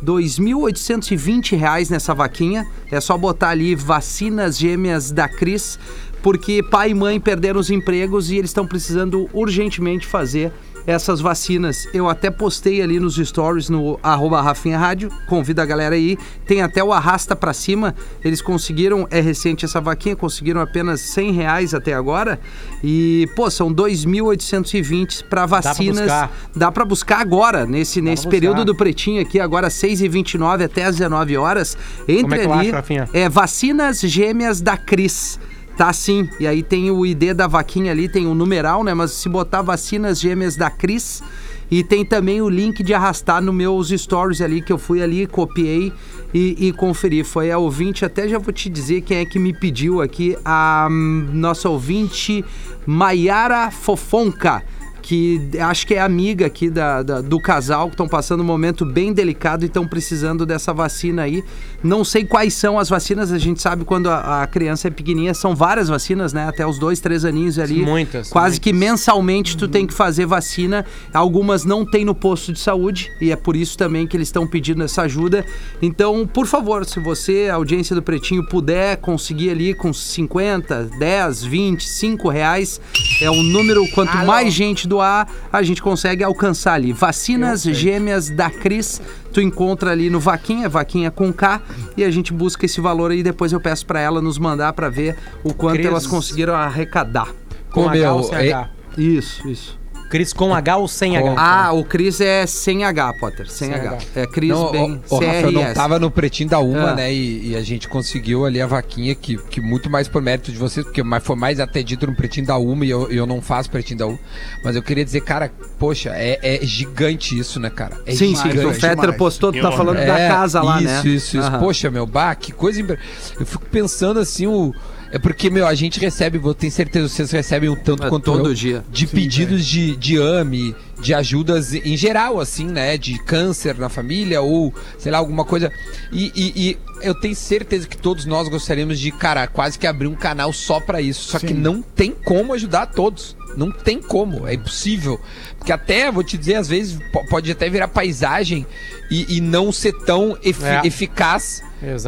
2.820 reais nessa vaquinha. É só botar ali vacinas gêmeas da Cris, porque pai e mãe perderam os empregos e eles estão precisando urgentemente fazer essas vacinas. Eu até postei ali nos stories no arroba Rafinha Rádio, convido a galera aí. Tem até o arrasta pra cima. Eles conseguiram, é recente essa vaquinha, conseguiram apenas 100 reais até agora. E, pô, são 2.820 para vacinas. buscar. Dá pra buscar agora, nesse, nesse buscar. período do Pretinho aqui, agora 6h29 até às 19 horas. Entre Como é ali. acho, é Vacinas Gêmeas da Cris. Tá sim. E aí tem o ID da vaquinha ali, tem o numeral, né? Mas se botar Vacinas Gêmeas da Cris. E tem também o link de arrastar nos meus stories ali, que eu fui ali, copiei e, e conferir. Foi a ouvinte, até já vou te dizer quem é que me pediu aqui, a hum, nossa ouvinte Maiara Fofonca. Que acho que é amiga aqui da, da- do casal, que estão passando um momento bem delicado e estão precisando dessa vacina aí. Não sei quais são as vacinas, a gente sabe quando a, a criança é pequenininha, são várias vacinas, né? Até os dois, três aninhos ali. Muitas, Quase que muitas. mensalmente tu tem que fazer vacina. Algumas não tem no posto de saúde e é por isso também que eles estão pedindo essa ajuda. Então, por favor, se você, a audiência do Pretinho, puder conseguir ali com 50, 10, 20, 5 reais, é o número, quanto mais gente doar, a gente consegue alcançar ali. Vacinas gêmeas da Cris, tu encontra ali no Vaquinha, Vaquinha com K, e a gente busca esse valor aí. Depois eu peço pra ela nos mandar pra ver o quanto Cris- elas conseguiram arrecadar. Com Ô, H meu, ou sem é-? Isso, isso. Cris com H ou sem H? Ah, o Cris é sem H, Potter. Sem, Sem H. H. É Cris Não, bem ô, ô, Rafa, eu não CRS. tava no pretinho da Uma, Ah. né? E, e a gente conseguiu ali a vaquinha, que, que muito mais por mérito de vocês, porque mais, foi mais até dito no pretinho da Uma e eu, eu não faço pretinho da Uma. Mas eu queria dizer, cara, poxa, é, é gigante isso, né, cara? É Sim, sim. O Fetter demais. postou, tu tá falando da É, casa lá, isso, né? Isso, isso, Aham. Poxa, meu, bah, que coisa. impre- Eu fico pensando assim, o. É porque, meu, a gente recebe, vou ter certeza, vocês recebem um tanto É, quanto todo eu, dia. de pedidos de, de AME, de ajudas em geral, assim, né? De câncer na família ou, sei lá, alguma coisa. E, e- e eu tenho certeza que todos nós gostaríamos de, cara, quase que abrir um canal só pra isso. Só que Sim. não tem como ajudar todos. Não tem como, é impossível. Porque até, vou te dizer, às vezes po- pode até virar paisagem e, e não ser tão efi- É. eficaz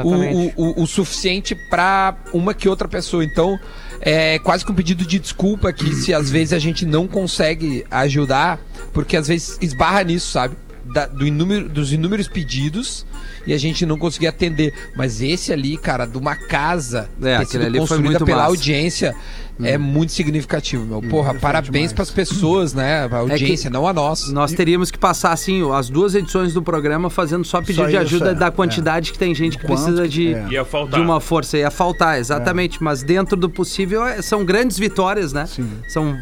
o, o, o suficiente pra uma que outra pessoa. Então, é quase que um pedido de desculpa aqui se às vezes a gente não consegue ajudar, porque às vezes esbarra nisso, sabe? Da- do inúmero, dos inúmeros pedidos e a gente não conseguir atender. Mas esse ali, cara, de uma casa É, ter sido construída pela massa. audiência é muito significativo, meu. Porra, parabéns pras pessoas, né? A audiência, não a nós. Nós teríamos que passar, assim, as duas edições do programa fazendo só pedido Só de isso, ajuda é, da quantidade que tem gente que Quanto precisa que- de, é. Faltar. de uma força. Ia faltar, exatamente. Mas dentro do possível, é- são grandes vitórias, né? Sim. São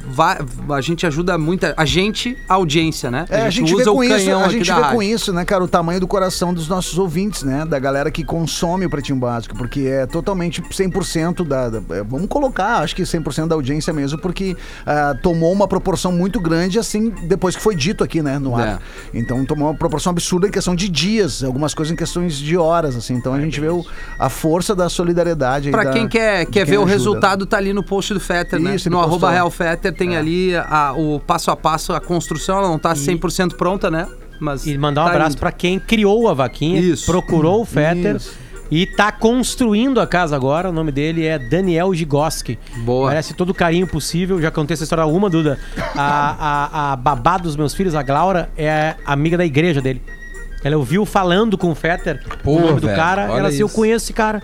a gente ajuda muita. A gente, a audiência, né? É, a gente vê com isso, a gente vê com isso, né, cara, o tamanho do coração dos nossos ouvintes, né, da galera que consome o Pretinho Básico, porque é totalmente 100% da, da é, vamos colocar, acho que 100% da audiência mesmo, porque ah, tomou uma proporção muito grande assim depois que foi dito aqui, né, no ar. Então tomou uma proporção absurda em questão de dias, algumas coisas em questões de horas, assim. Então a gente vê o- a força da solidariedade. aí Pra da- quem quer, quer quem ver o ajuda. resultado, tá ali no post do Fetter, né? Isso, no arroba. Real Fetter tem ali a- o passo a passo, a construção, ela não tá 100% pronta, né? Mas E mandar um tá abraço pra quem criou a vaquinha, Isso. procurou o Fetter Isso. E tá construindo a casa agora. O nome dele é Daniel Gigoski. Boa. Merece todo o carinho possível. Já contei essa história uma, Duda. A, a, a babá dos meus filhos, a Glaura, é amiga da igreja dele. Ela ouviu falando com o Fetter Pô, o nome do velho, cara. olha Ela assim, eu conheço esse cara.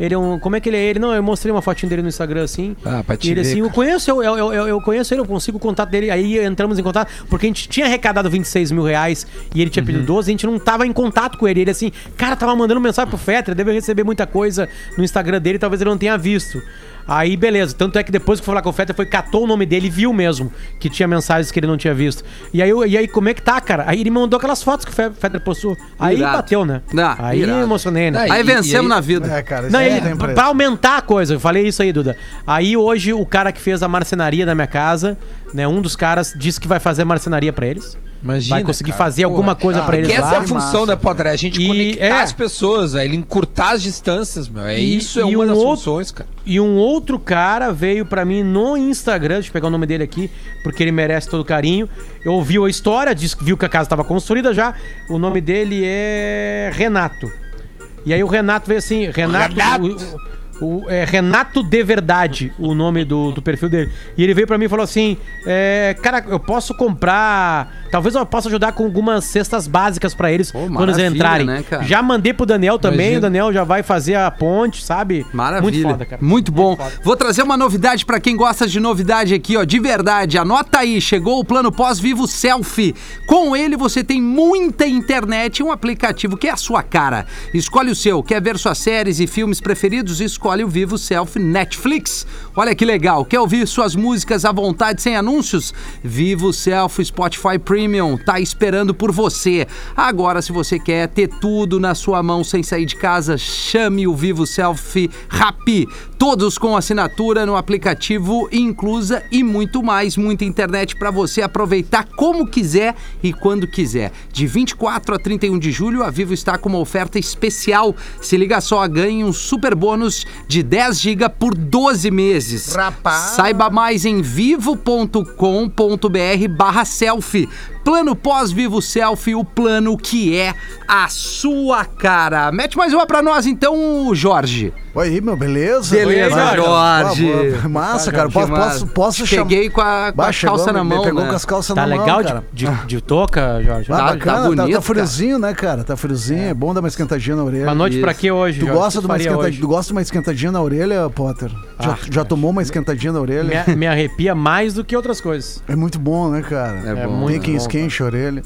Ele é um. Como é que ele é? Ele não, eu mostrei uma fotinho dele no Instagram assim. Ah, pra te e ele ver, assim, eu cara. conheço, eu, eu, eu, eu conheço ele, eu consigo o contato dele. Aí entramos em contato, porque a gente tinha arrecadado 26 mil reais e ele tinha Uhum. pedido 12, a gente não tava em contato com ele. Ele assim, cara, tava mandando mensagem pro Fetter, deve receber muita coisa no Instagram dele, talvez ele não tenha visto. Aí, beleza. Tanto é que depois que foi falar com o Fetter, foi catou o nome dele e viu mesmo que tinha mensagens que ele não tinha visto. E aí, eu- e aí como é que tá, cara? Aí ele mandou aquelas fotos que o Fe- Fetter postou. Aí Irado. bateu, né? Ah, aí irado. emocionei, né? Aí- Aí e- vencemos e aí- na vida. É, cara, Não, isso ele, é tem preço. pra aumentar a coisa, eu falei isso aí, Duda. Aí hoje o cara que fez a marcenaria da minha casa, né, um dos caras disse que vai fazer marcenaria pra eles. Imagina, vai conseguir cara, fazer porra. alguma coisa Ah, pra eles Porque essa é lá. a função, né, Potter? É a gente E- conectar é. as pessoas, velho. Encurtar as distâncias, meu. É E- isso, é uma um das outro- funções, cara. E um outro cara veio pra mim no Instagram, deixa eu pegar o nome dele aqui, porque ele merece todo o carinho. Eu ouviu a história, disse que viu que a casa estava construída já. O nome dele é Renato. E aí o Renato veio assim, Renato. Renato! o- o- é Renato de Verdade, o nome do, do perfil dele. E ele veio pra mim e falou assim: é, Cara, eu posso comprar. Talvez eu possa ajudar com algumas cestas básicas pra eles quando eles entrarem. né? Já mandei pro Daniel também, Imagina. o Daniel já vai fazer a ponte, sabe? Maravilha. Muito foda, cara. Muito bom. foda. Vou trazer uma novidade pra quem gosta de novidade aqui, ó, de verdade. Anota aí, chegou o plano pós-vivo Selfie. Com ele você tem muita internet e um aplicativo que é a sua cara. Escolhe o seu. Quer ver suas séries e filmes preferidos? Escolhe escolhe o Vivo Selfie Netflix. Olha que legal. Quer ouvir suas músicas à vontade sem anúncios? Vivo Selfie Spotify Premium tá esperando por você. Agora, se você quer ter tudo na sua mão sem sair de casa, chame o Vivo Selfie Rappi. Todos com assinatura no aplicativo inclusa e muito mais, muita internet para você aproveitar como quiser e quando quiser. De 24 a 31 de julho, a Vivo está com uma oferta especial. Se liga só, ganhe um super bônus de 10 GB por 12 meses. Rapaz. Saiba mais em vivo.com.br barra selfie. Plano pós-vivo selfie, o plano que é a sua cara. Mete mais uma pra nós então, Jorge. Oi, meu, beleza? Beleza, Oi, Jorge. Boa, boa. Massa, cara. Posso, posso, posso chamar. Cheguei com a, com a Bah, chegou, calça na me- mão, Pegou né? com as calças Tá na mão, legal cara. de, de, de touca, Jorge? Ah, Tá- tá bacana, tá, bonito, tá cara. friozinho, né, cara? Tá friozinho, é bom dar uma esquentadinha na orelha. Uma noite pra Isso. que hoje, Tu Jorge? gosta, de que uma faria esquenta... hoje? tu gosta de uma esquentadinha na orelha, Potter? Já, Ah, já tomou uma esquentadinha na orelha? Me, me arrepia mais do que outras coisas. É muito bom, né, cara? É É bom. muito Tem quem bom, esquente a orelha.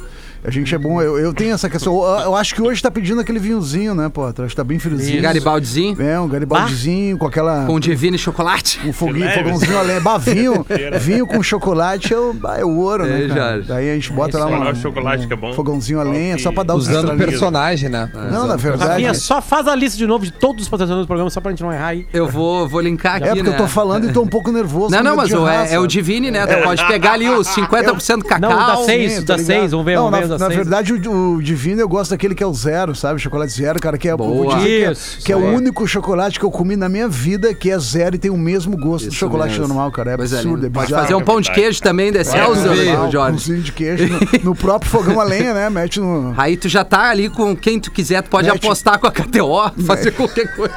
A gente é bom. Eu, eu tenho essa questão. Eu, eu acho que hoje tá pedindo aquele vinhozinho, né, Potter? Acho que tá bem friozinho. Isso. Garibaldizinho, É, um garibaldizinho com aquela. com divino e chocolate. Um foguinho, leve. fogãozinho além. Bah, vinho, vinho com chocolate é o, bah, é o ouro, né? É, Cara? Jorge. Daí a gente bota lá Olha uma, o chocolate que é bom. fogãozinho a lenha, só pra dar os Usando o personagem, né? Não, na verdade. Rafinha, só faz a lista de novo de todos os patrocinadores do programa, só pra gente não errar aí. Eu vou, vou linkar aqui, É porque né? eu tô falando e tô um pouco nervoso. Não, não, mas é, é o? Divine, né? Tu pode pegar ali os 50% cacau. Não, dá seis, dá ligado. seis, vamos ver, vamos ver, dá na seis. verdade, o, o Divino eu gosto daquele que é o zero, sabe? Chocolate zero, cara, que é, vou Boa. dizer que é- Isso, que é, o único chocolate que eu comi na minha vida que é zero e tem o mesmo gosto do chocolate mesmo. normal, cara. É Coisa absurdo, linda. é Pode bizarro. fazer um pão de queijo também, de Celso, Normal, Jorge. pãozinho de queijo no, no próprio fogão a lenha, né? Mete no... Aí tu já tá ali com quem tu quiser, tu pode Mete- apostar com a KTO, fazer qualquer coisa.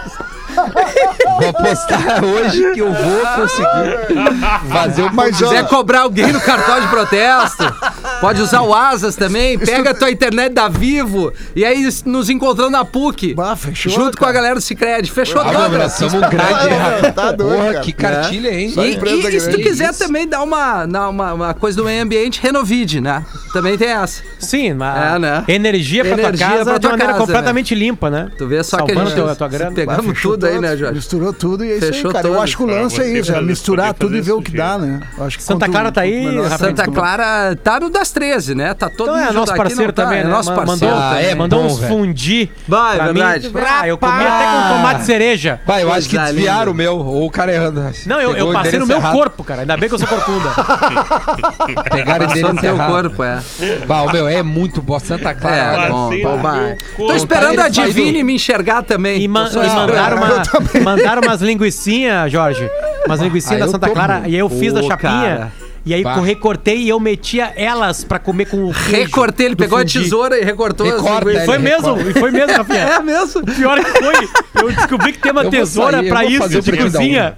Vou apostar hoje que eu vou conseguir fazer o Mas, Se quiser cobrar alguém no cartão de protesto, pode usar o Asas também, pega a tua internet da Vivo e aí nos encontrando na PUC. Bah, fechou, junto com a cara. galera do Cicred. Fechou Ah, todas. nós somos um grande. Ah, tá doido, Porra, cara. que cartilha, hein? E, e- e se tu quiser também dar uma, uma, uma coisa do meio ambiente, Renovide, né? Também tem essa. Sim, mas É, né? energia pra Energia tua casa pra de tua maneira casa, completamente limpa, né? Tu vê só que a Salvando gente teu- a tua grana. pegamos tudo aí, né, Jorge? Misturou tudo e é isso Fechou aí, cara. Eu acho que o lance é isso, é misturar tudo e ver o que dá, né? Acho que Santa quanto- Clara tá aí? Santa Clara tá no das 13, né? Tá todo Então mundo é nosso parceiro tá? também, é né? nosso parceiro. Mandou, Ah, é mandou bom, uns fundi. Vai, pra verdade. mim. Ah, eu comi até com tomate cereja. Vai, eu acho que desviaram o meu, ou o cara errando. Não, eu, passei no meu errado. corpo, cara. Ainda bem que eu sou corcunda. Pegaram Passou no teu corpo, é. Bah, o meu é muito bom. Santa Clara. É, bom, Tô esperando a Divine me enxergar também. E, e mandaram, uma, mandaram umas linguicinhas, Jorge. Umas linguicinhas Ah, da Santa Clara. muito. E aí eu fiz da chapinha. cara. E aí Bah. eu recortei e eu metia elas pra comer com o queijo Recortei, ele pegou fundi. a tesoura e recortou as Recorta, linguiças. E foi Ele mesmo, recorta. e foi mesmo, Rafinha. É mesmo? Pior que foi, eu descobri que tem uma Eu tesoura sair, pra isso o de cozinha.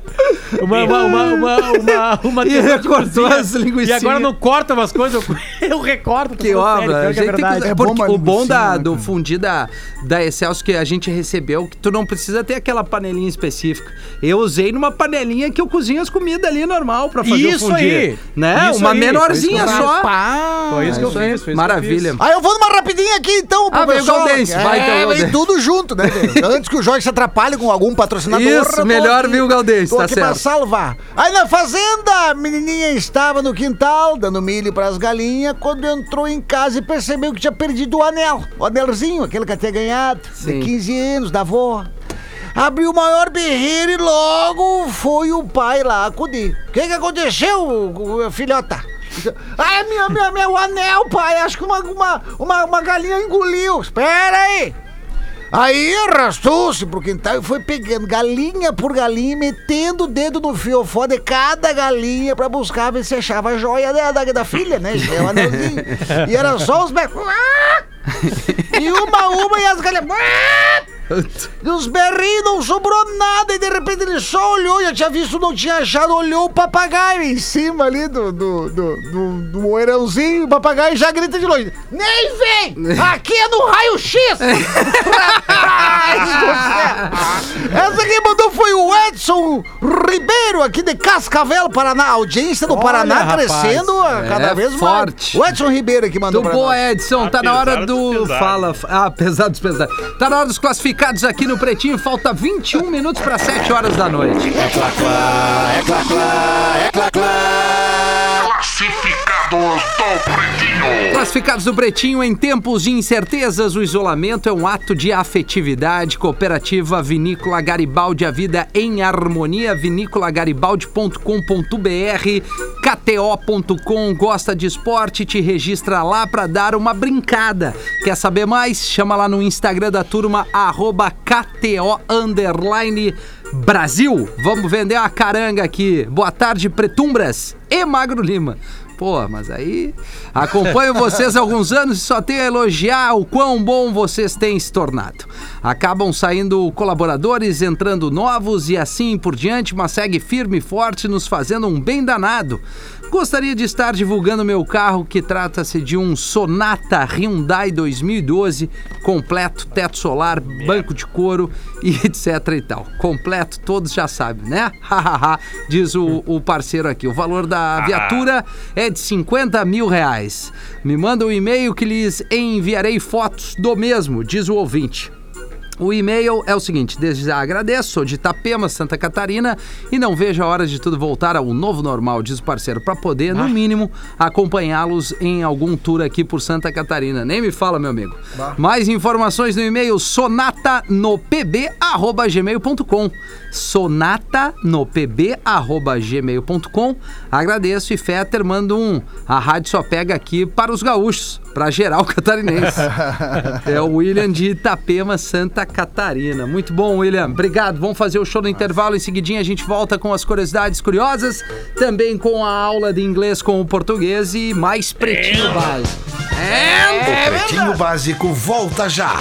Uma, uma, uma, uma, uma, uma E recortou as E linguicinhas. agora não corta umas coisas, eu, eu recorto. Que sério, obra. pior A que é gente tem que- verdade. É porque o bom da, né, do fundir da, da Excelsior que a gente recebeu, que tu não precisa ter aquela panelinha específica. Eu usei numa panelinha que eu cozinho as comidas ali normal pra fazer Isso o fundir. aí. Né? Isso uma aí, menorzinha foi isso que eu só. Foi isso que eu aí, fiz. foi que eu Maravilha. Aí eu vou numa rapidinha aqui então, Ah, o professor. Galdense, vai, então, é, vem tudo junto, né? Antes que o Jorge se atrapalhe com algum patrocinador. Isso, melhor, aqui- viu, Galdense, Tô tá aqui pra certo. salvar. Aí na fazenda, a menininha estava no quintal, dando milho pras galinhas, quando entrou em casa e percebeu que tinha perdido o anel. O anelzinho, aquele que ela tinha ganhado, Sim. de 15 anos, da avó. Abriu o maior berreiro e logo foi o pai lá acudir. O que que aconteceu, filhota? Ah, minha, minha, meu anel, pai. Acho que uma, uma, uma, uma galinha engoliu. Espera aí. Aí arrastou-se pro quintal e foi pegando galinha por galinha, metendo o dedo no fiofó de cada galinha pra buscar ver se achava a joia da, da, da filha, né? E era só os becos. E uma a uma e as galinhas. E os berrinhos não sobrou nada. E de repente ele só olhou, já tinha visto, não tinha achado, olhou o papagaio em cima ali do, do, do, do, do moeirãozinho. O papagaio já grita de longe: Nem vem! Aqui é no raio-x! Essa quem mandou foi o Edson Ribeiro, aqui de Cascavel, Paraná. A audiência do Olha, Paraná rapaz. crescendo a cada É vez forte. mais. O Edson Ribeiro aqui mandou pra boa. Edson. Tá na hora Apesar do. Fala. Ah, apesar dos pesares. Tá na hora dos classificados aqui no Pretinho. Falta 21 minutos para 7 horas da noite. Classificados do Pretinho, em tempos de incertezas, o isolamento é um ato de afetividade. Cooperativa Vinícola Garibaldi, a vida em harmonia. vinícolagaribaldi.com.br KTO.com, gosta de esporte, te registra lá pra dar uma brincada. Quer saber mais? Chama lá no Instagram da turma, arroba KTO underline Brasil. Vamos vender uma caranga aqui. Boa tarde, Pretumbras e Magro Lima. Pô, mas aí acompanho vocês há alguns anos e só tenho a elogiar o quão bom vocês têm se tornado. Acabam saindo colaboradores, entrando novos e assim por diante, mas segue firme e forte, nos fazendo um bem danado. Gostaria de estar divulgando meu carro, que trata-se de um Sonata Hyundai 2012, completo, teto solar, banco de couro e etc e tal. Completo, todos já sabem, né? Hahaha, diz o, o parceiro aqui. O valor da viatura é de 50 mil reais. Me manda um e-mail que lhes enviarei fotos do mesmo, diz o ouvinte. O e-mail é o seguinte: desde já agradeço, sou de Itapema, Santa Catarina, e não vejo a hora de tudo voltar ao novo normal, diz o parceiro, para poder, no mínimo, acompanhá-los em algum tour aqui por Santa Catarina. Nem me fala, meu amigo. Mais informações no e-mail sonatanopb.gmail.com sonatanopb.gmail.com Agradeço e Fetter manda um a rádio só pega aqui para os gaúchos, para geral catarinense. é o William de Itapema, Santa Catarina. Muito bom, William. Obrigado. Vamos fazer o show no intervalo. Em seguidinho a gente volta com as curiosidades curiosas, também com a aula de inglês com o português e mais pretinho básico. É, O Pretinho Básico volta já.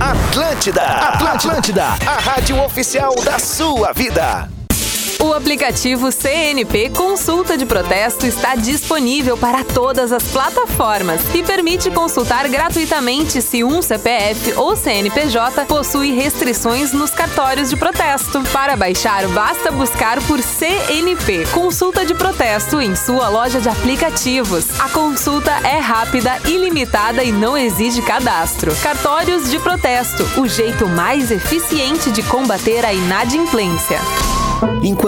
Atlântida, Atlântida, a rádio oficial da sua vida. O aplicativo CNP Consulta de Protesto está disponível para todas as plataformas e permite consultar gratuitamente se um CPF ou CNPJ possui restrições nos cartórios de protesto. Para baixar, basta buscar por CNP Consulta de Protesto em sua loja de aplicativos. A consulta é rápida, ilimitada e não exige cadastro. Cartórios de protesto o jeito mais eficiente de combater a inadimplência. Enquanto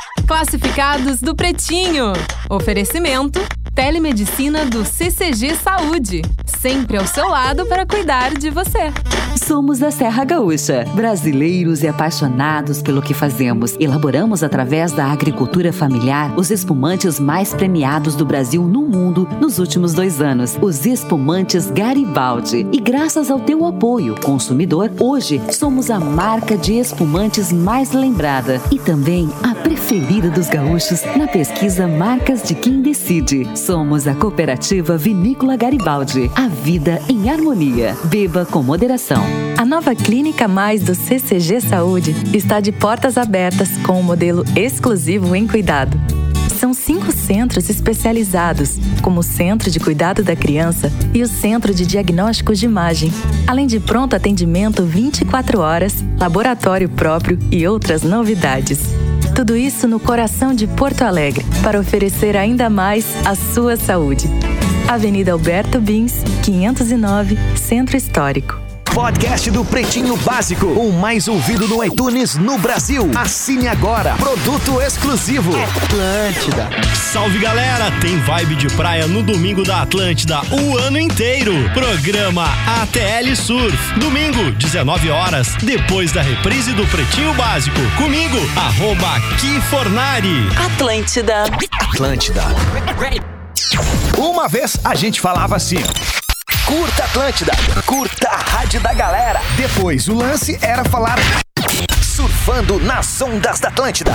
Classificados do Pretinho. Oferecimento: Telemedicina do CCG Saúde. Sempre ao seu lado para cuidar de você. Somos da Serra Gaúcha, brasileiros e apaixonados pelo que fazemos. Elaboramos através da agricultura familiar os espumantes mais premiados do Brasil no mundo nos últimos dois anos, os espumantes Garibaldi. E graças ao teu apoio, consumidor, hoje somos a marca de espumantes mais lembrada e também a preferida dos gaúchos na pesquisa Marcas de Quem Decide. Somos a cooperativa Vinícola Garibaldi. A vida em harmonia. Beba com moderação. A nova Clínica Mais do CCG Saúde está de portas abertas com um modelo exclusivo em cuidado. São cinco centros especializados, como o Centro de Cuidado da Criança e o Centro de Diagnóstico de Imagem, além de pronto atendimento 24 horas, laboratório próprio e outras novidades. Tudo isso no coração de Porto Alegre, para oferecer ainda mais a sua saúde. Avenida Alberto Bins, 509, Centro Histórico. Podcast do Pretinho Básico, o mais ouvido no iTunes no Brasil. Assine agora. Produto exclusivo. Atlântida. Salve galera, tem vibe de praia no domingo da Atlântida o ano inteiro. Programa ATL Surf. Domingo, 19 horas, depois da reprise do Pretinho Básico. Comigo, arroba Kifornari. Atlântida. Atlântida. Uma vez a gente falava assim. Curta Atlântida, curta a rádio da galera. Depois o lance era falar surfando nas ondas da Atlântida.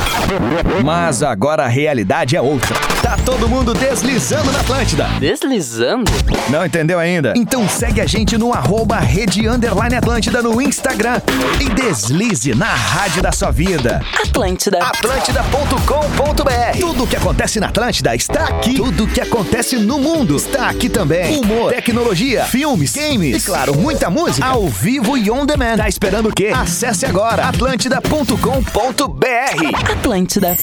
Mas agora a realidade é outra. Tá todo mundo deslizando na Atlântida. Deslizando? Não entendeu ainda? Então segue a gente no arroba Rede Underline Atlântida no Instagram e deslize na rádio da sua vida. Atlântida. Atlântida.com.br Tudo o que acontece na Atlântida está aqui. Tudo o que acontece no mundo está aqui também. Humor, tecnologia, filmes, games e, claro, muita música ao vivo e on demand. Tá esperando o quê? Acesse agora atlântida.com.br Atlântida.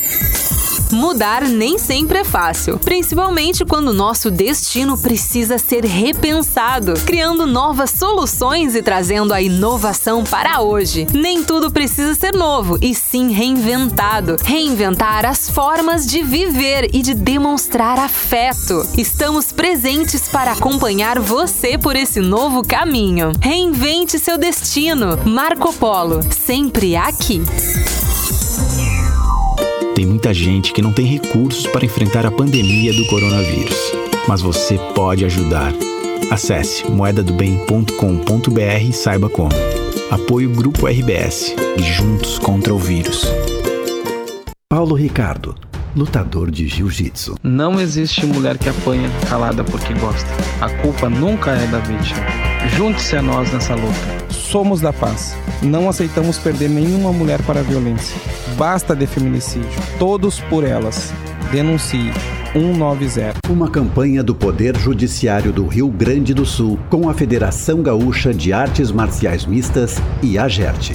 Mudar nem sempre é fácil, principalmente quando nosso destino precisa ser repensado, criando novas soluções e trazendo a inovação para hoje. Nem tudo precisa ser novo, e sim reinventado. Reinventar as formas de viver e de demonstrar afeto. Estamos presentes para acompanhar você por esse novo caminho. Reinvente seu destino. Marco Polo, sempre aqui. Tem muita gente que não tem recursos para enfrentar a pandemia do coronavírus, mas você pode ajudar. Acesse moedadobem.com.br e saiba como. Apoio Grupo RBS e Juntos contra o Vírus. Paulo Ricardo, lutador de jiu-jitsu. Não existe mulher que apanha calada porque gosta. A culpa nunca é da vítima. Junte-se a nós nessa luta. Somos da paz. Não aceitamos perder nenhuma mulher para a violência. Basta de feminicídio. Todos por elas. Denuncie. 190. Uma campanha do Poder Judiciário do Rio Grande do Sul com a Federação Gaúcha de Artes Marciais Mistas e a GERT.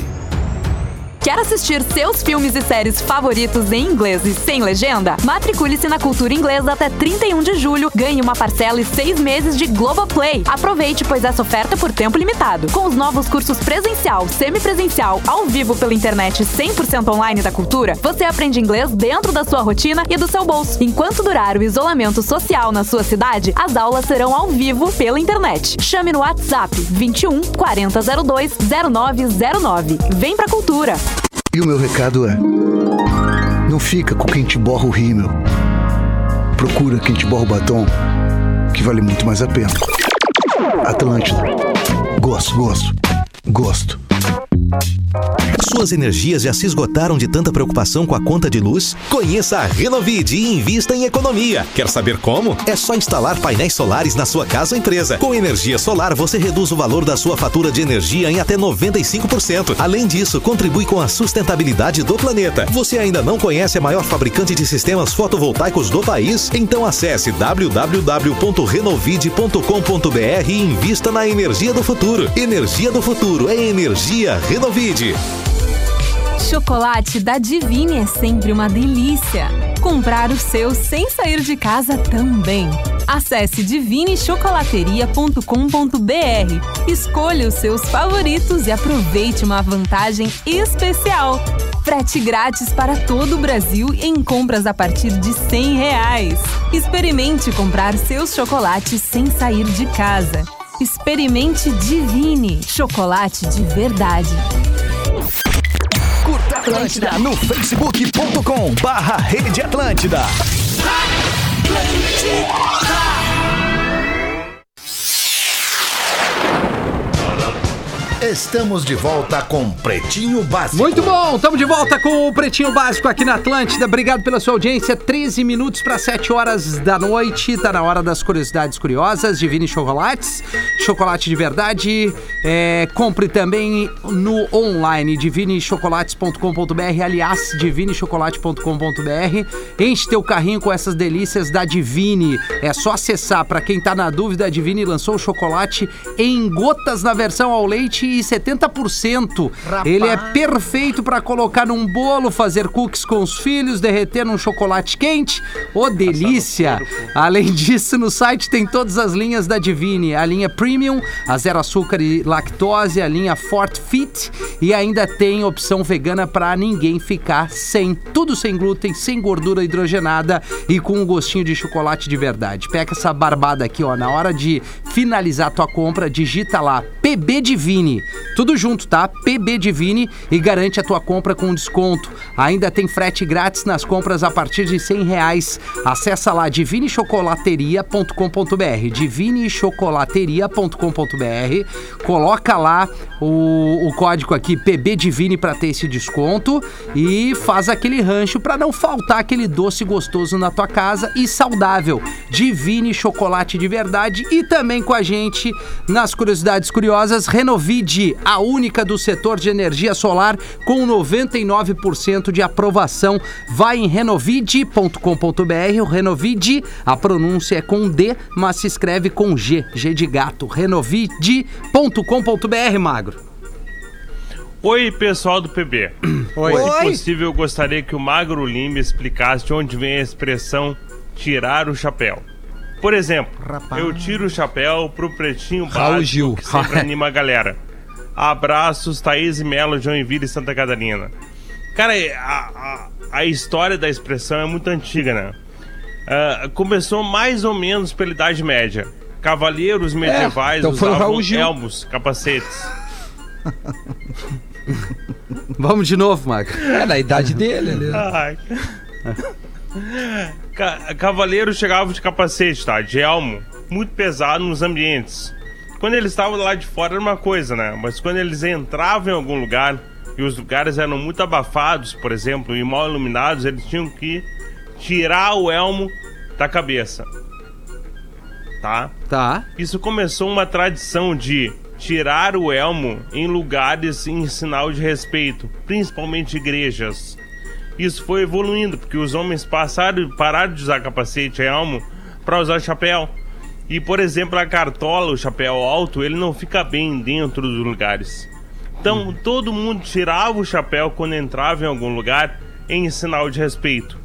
Quer assistir seus filmes e séries favoritos em inglês e sem legenda? Matricule-se na Cultura Inglesa até 31 de julho, ganhe uma parcela e seis meses de Globoplay. Aproveite, pois essa oferta é por tempo limitado. Com os novos cursos presencial, semipresencial, ao vivo pela internet e 100% online da Cultura, você aprende inglês dentro da sua rotina e do seu bolso. Enquanto durar o isolamento social na sua cidade, as aulas serão ao vivo pela internet. Chame no WhatsApp 21 4002 0909. Vem pra Cultura! E o meu recado é: não fica com quem te borra o rímel. Procura quem te borra o batom, que vale muito mais a pena. Atlântida. Gosto, gosto, gosto. Suas energias já se esgotaram de tanta preocupação com a conta de luz? Conheça a Renovide e invista em economia. Quer saber como? É só instalar painéis solares na sua casa ou empresa. Com energia solar, você reduz o valor da sua fatura de energia em até 95%. Além disso, contribui com a sustentabilidade do planeta. Você ainda não conhece a maior fabricante de sistemas fotovoltaicos do país? Então acesse www.renovide.com.br e invista na energia do futuro. Energia do futuro é energia Renovide. Chocolate da Divine é sempre uma delícia. Comprar o seu sem sair de casa também. Acesse divinechocolateria.com.br. Escolha os seus favoritos e aproveite uma vantagem especial. Frete grátis para todo o Brasil em compras a partir de 100 reais. Experimente comprar seus chocolates sem sair de casa. Experimente Divine, chocolate de verdade. Curta Atlântida no facebook.com barra Rede Atlântida. Estamos de volta com Pretinho Básico. Muito bom, estamos de volta com o Pretinho Básico aqui na Atlântida. Obrigado pela sua audiência. 13 minutos para 7 horas da noite. Tá na hora das curiosidades curiosas. Divine Chocolates, chocolate de verdade. É, compre também no online, divinechocolates.com.br. Aliás, divinechocolate.com.br. Enche teu carrinho com essas delícias da Divine. É só acessar. Para quem tá na dúvida, a Divine lançou o chocolate em gotas na versão ao leite e 70%. Rapaz. Ele é perfeito para colocar num bolo, fazer cookies com os filhos, derreter num chocolate quente. Ô, delícia! Além disso, no site tem todas as linhas da Divine, a linha Premium, a zero açúcar e lactose, a linha Fort Fit e ainda tem opção vegana para ninguém ficar sem. Tudo sem glúten, sem gordura hidrogenada e com um gostinho de chocolate de verdade. Pega essa barbada aqui, ó, na hora de finalizar tua compra, digita lá PB Divine. Tudo junto, tá? PB Divine e garante a tua compra com desconto. Ainda tem frete grátis nas compras a partir de 100 reais. Acessa lá divinechocolateria.com.br divinechocolateria.com.br Coloca lá o, o código aqui PB Divine para ter esse desconto e faz aquele rancho para não faltar aquele doce gostoso na tua casa e saudável. Divine Chocolate de verdade e também com a gente nas curiosidades curiosas Renovide, a única do setor de energia solar com 99% de aprovação. Vai em renovide.com.br, o Renovide, a pronúncia é com D, mas se escreve com G, G de gato. Renovide.com.br, magro. Oi, pessoal do PB. Oi. Se possível, eu gostaria que o Magro Lima explicasse de onde vem a expressão tirar o chapéu. Por exemplo, eu tiro o chapéu pro pretinho Raul básico Gil. que sempre anima a galera. Abraços, Thaís e Melo, Joinville e Santa Catarina. Cara, é, a, a, a história da expressão é muito antiga, né? Ah, começou mais ou menos pela Idade Média. Cavalheiros medievais então foi o usavam elmos, capacetes. Vamos de novo, magro. É, na idade dele ali. Ai. Ca cavaleiros chegavam de capacete, tá? De elmo, muito pesado nos ambientes. Quando eles estavam lá de fora era uma coisa, né? Mas quando eles entravam em algum lugar e os lugares eram muito abafados, por exemplo, e mal iluminados, eles tinham que tirar o elmo da cabeça. Tá? Tá. Isso começou uma tradição de tirar o elmo em lugares em sinal de respeito, principalmente igrejas. Isso foi evoluindo, porque os homens passaram, pararam de usar capacete e elmo para usar chapéu. E, por exemplo, a cartola, o chapéu alto, ele não fica bem dentro dos lugares. Então, todo mundo tirava o chapéu quando entrava em algum lugar em sinal de respeito.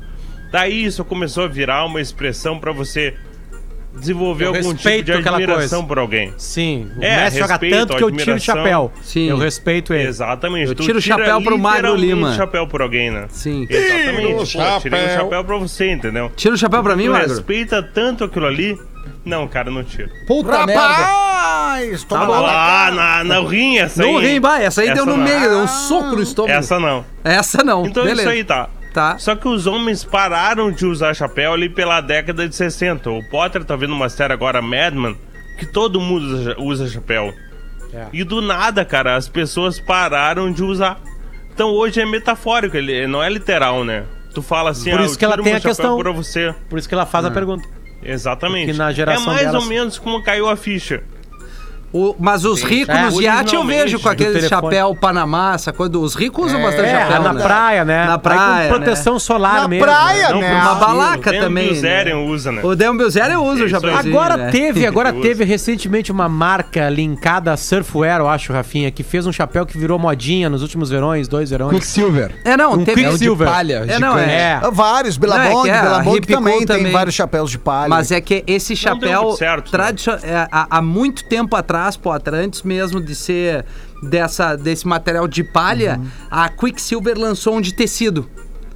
Daí isso começou a virar uma expressão para você desenvolver Eu algum tipo de admiração por alguém. Sim, o É, Messi joga respeito, tanto que eu tiro o chapéu. Sim. Eu respeito ele. Exatamente. Eu Tu tiro o chapéu pro Magro literalmente Lima. o chapéu por alguém, né? Sim. Exatamente. Tira o Pô, tirei o chapéu. chapéu pra você, entendeu? Tira o chapéu pra mim, Magro? respeita tanto aquilo ali? Não, cara, não tiro. Puta Rapaz, Tá toma lá, na, na rim, essa aí. No rim, vai, essa aí deu no não. meio, deu um soco no estômago. Essa não. Essa não. Então Beleza. isso aí tá. Tá. Só que os homens pararam de usar chapéu ali pela década de 60. O Potter tá vendo uma série agora, Madman, que todo mundo usa, chapéu. É. E do nada, cara, as pessoas pararam de usar. Então hoje é metafórico, ele não é literal, né? Tu fala assim, Por ah, isso eu que ela tiro tem a chapéu questão. pra você. Por isso que ela faz a Ah. pergunta. Exatamente. Na geração é mais delas- ou menos como caiu a ficha. O- mas os Sim. ricos É, nos iates eu vejo com aquele chapéu Panamá, essa coisa. Os ricos usam bastante É, chapéu. na né? praia, né? Na praia. com proteção né? solar Na mesmo. praia, Não, né? Uma balaca o também. Né? usa, né? O Dan Bilzerian usa o Isso aí. chapéuzinho. Agora né? teve, agora teve recentemente uma marca linkada a Surfwear, eu acho, Rafinha, que fez um chapéu que virou modinha nos últimos verões, dois verões. Quicksilver. É, não, Um teve. Quicksilver. É o de palha, É, não, é. É. Vários, Billabong, é Billabong Hip também tem vários chapéus de palha. Mas é que esse chapéu né? é, há muito tempo atrás, Potter, antes mesmo de ser dessa, desse material de palha, Uhum. a Quicksilver lançou um de tecido.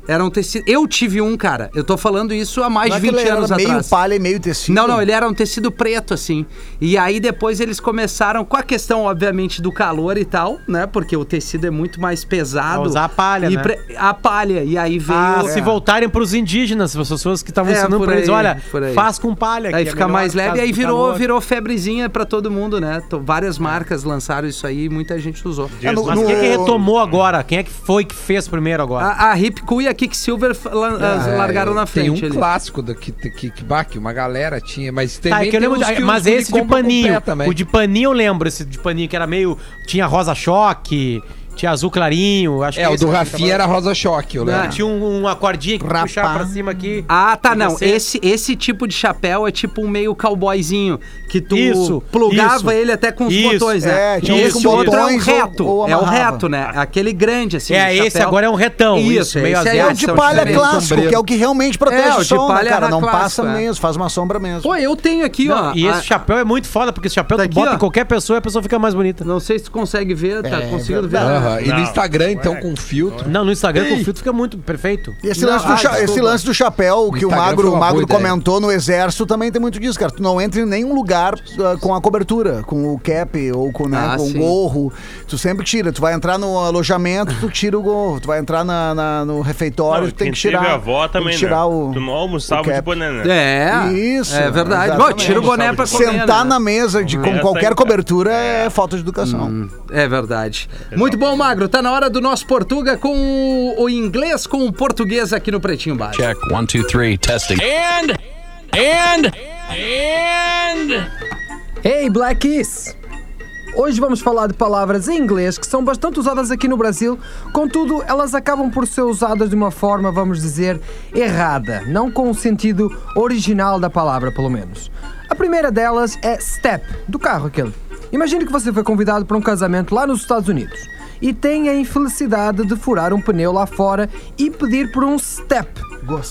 Era um tecido. Eu tive um, cara. Eu tô falando isso há mais Não é de que 20 ele era anos meio atrás. palha e meio tecido. Não, não, ele era um tecido preto, assim. E aí depois eles começaram, com a questão, obviamente, do calor e tal, né? Porque o tecido é muito mais pesado. Usar a palha, e né? pre- A palha. E aí veio. Ah, É. se voltarem pros indígenas, as pessoas que estavam É, ensinando por pra eles, aí, olha, por aí. faz com palha. Aí que é fica melhor mais leve, causa aí virou, calor. virou febrezinha pra todo mundo, né? Então, várias marcas lançaram isso aí e muita gente usou. No- Mas no- quem é que retomou agora? Quem é que foi que fez primeiro agora? A, a Hip Cool a Kicksilver f- lan- as- É, largaram na Tem frente um ali. clássico do que, que, que, bah, que uma galera tinha, mas Tá, também é que eu tem lembro de- mas esse de paninho. O de paninho eu lembro, esse de paninho que era meio. Tinha rosa choque, tinha azul clarinho. Acho É, que o esse do que Rafinha tava- era rosa choque, eu Ah, tinha um, uma cordinha que puxava pra cima aqui. Ah, tá, E não. você- Esse, esse tipo de chapéu é tipo um meio cowboyzinho. Que tu Isso, plugava isso. ele até com os Isso, botões, né? é, tinha E esse com outro é um botões ou- reto. ou é o amarrava. reto, né? Aquele grande, assim. É, esse agora é um retão. Isso, meio esse aí É asiático. o de são palha diferentes. clássico, sombreiro. que é o que realmente protege É, o o de som, né, palha cara? Não clássico, passa é. mesmo, faz uma sombra mesmo. Pô, eu tenho aqui, Não, ó. e esse a- chapéu é muito foda, porque esse chapéu Tá tu aqui, bota ó. em qualquer pessoa e a pessoa fica mais bonita. Não sei se tu consegue ver, tá É, conseguindo ver. verdade. Porra, e no. Instagram, então, com filtro. Não, no Instagram com filtro fica muito perfeito. E esse, Não, lance do, ah, cha- desculpa. esse lance do chapéu que o Instagram Magro, foi o uma Magro boa ideia. comentou no exército também tem muito disso, cara. Tu não entra em nenhum lugar ah, com a cobertura, com o cap ou com, né, Ah, com o sim. gorro. Tu sempre tira. Tu vai entrar no alojamento, tu tira o gorro. Tu vai entrar na, na- no refeitório, Não, tu tem quem que tirar. teve avó tem também, que tirar né? o. Tu não almoçava o cap. de boné, né? É. Isso. É verdade. exatamente. Bom, tira o boné pra comer, Sentar né? na mesa de, com Essa qualquer cobertura é falta de educação. Hum, é verdade. Muito bom, Magro. Tá na hora do nosso Portuga com o, o inglês com o português aqui no Pretinho Básico. Check. One, two, three. Testing. And, and, and. Hey, Blackies! Hoje vamos falar de palavras em inglês que são bastante usadas aqui no Brasil, contudo, elas acabam por ser usadas de uma forma, vamos dizer, errada, não com o sentido original da palavra, pelo menos. A primeira delas é step, do carro aquele. Imagine que você foi convidado para um casamento lá nos Estados Unidos e tem a infelicidade de furar um pneu lá fora e pedir por um step.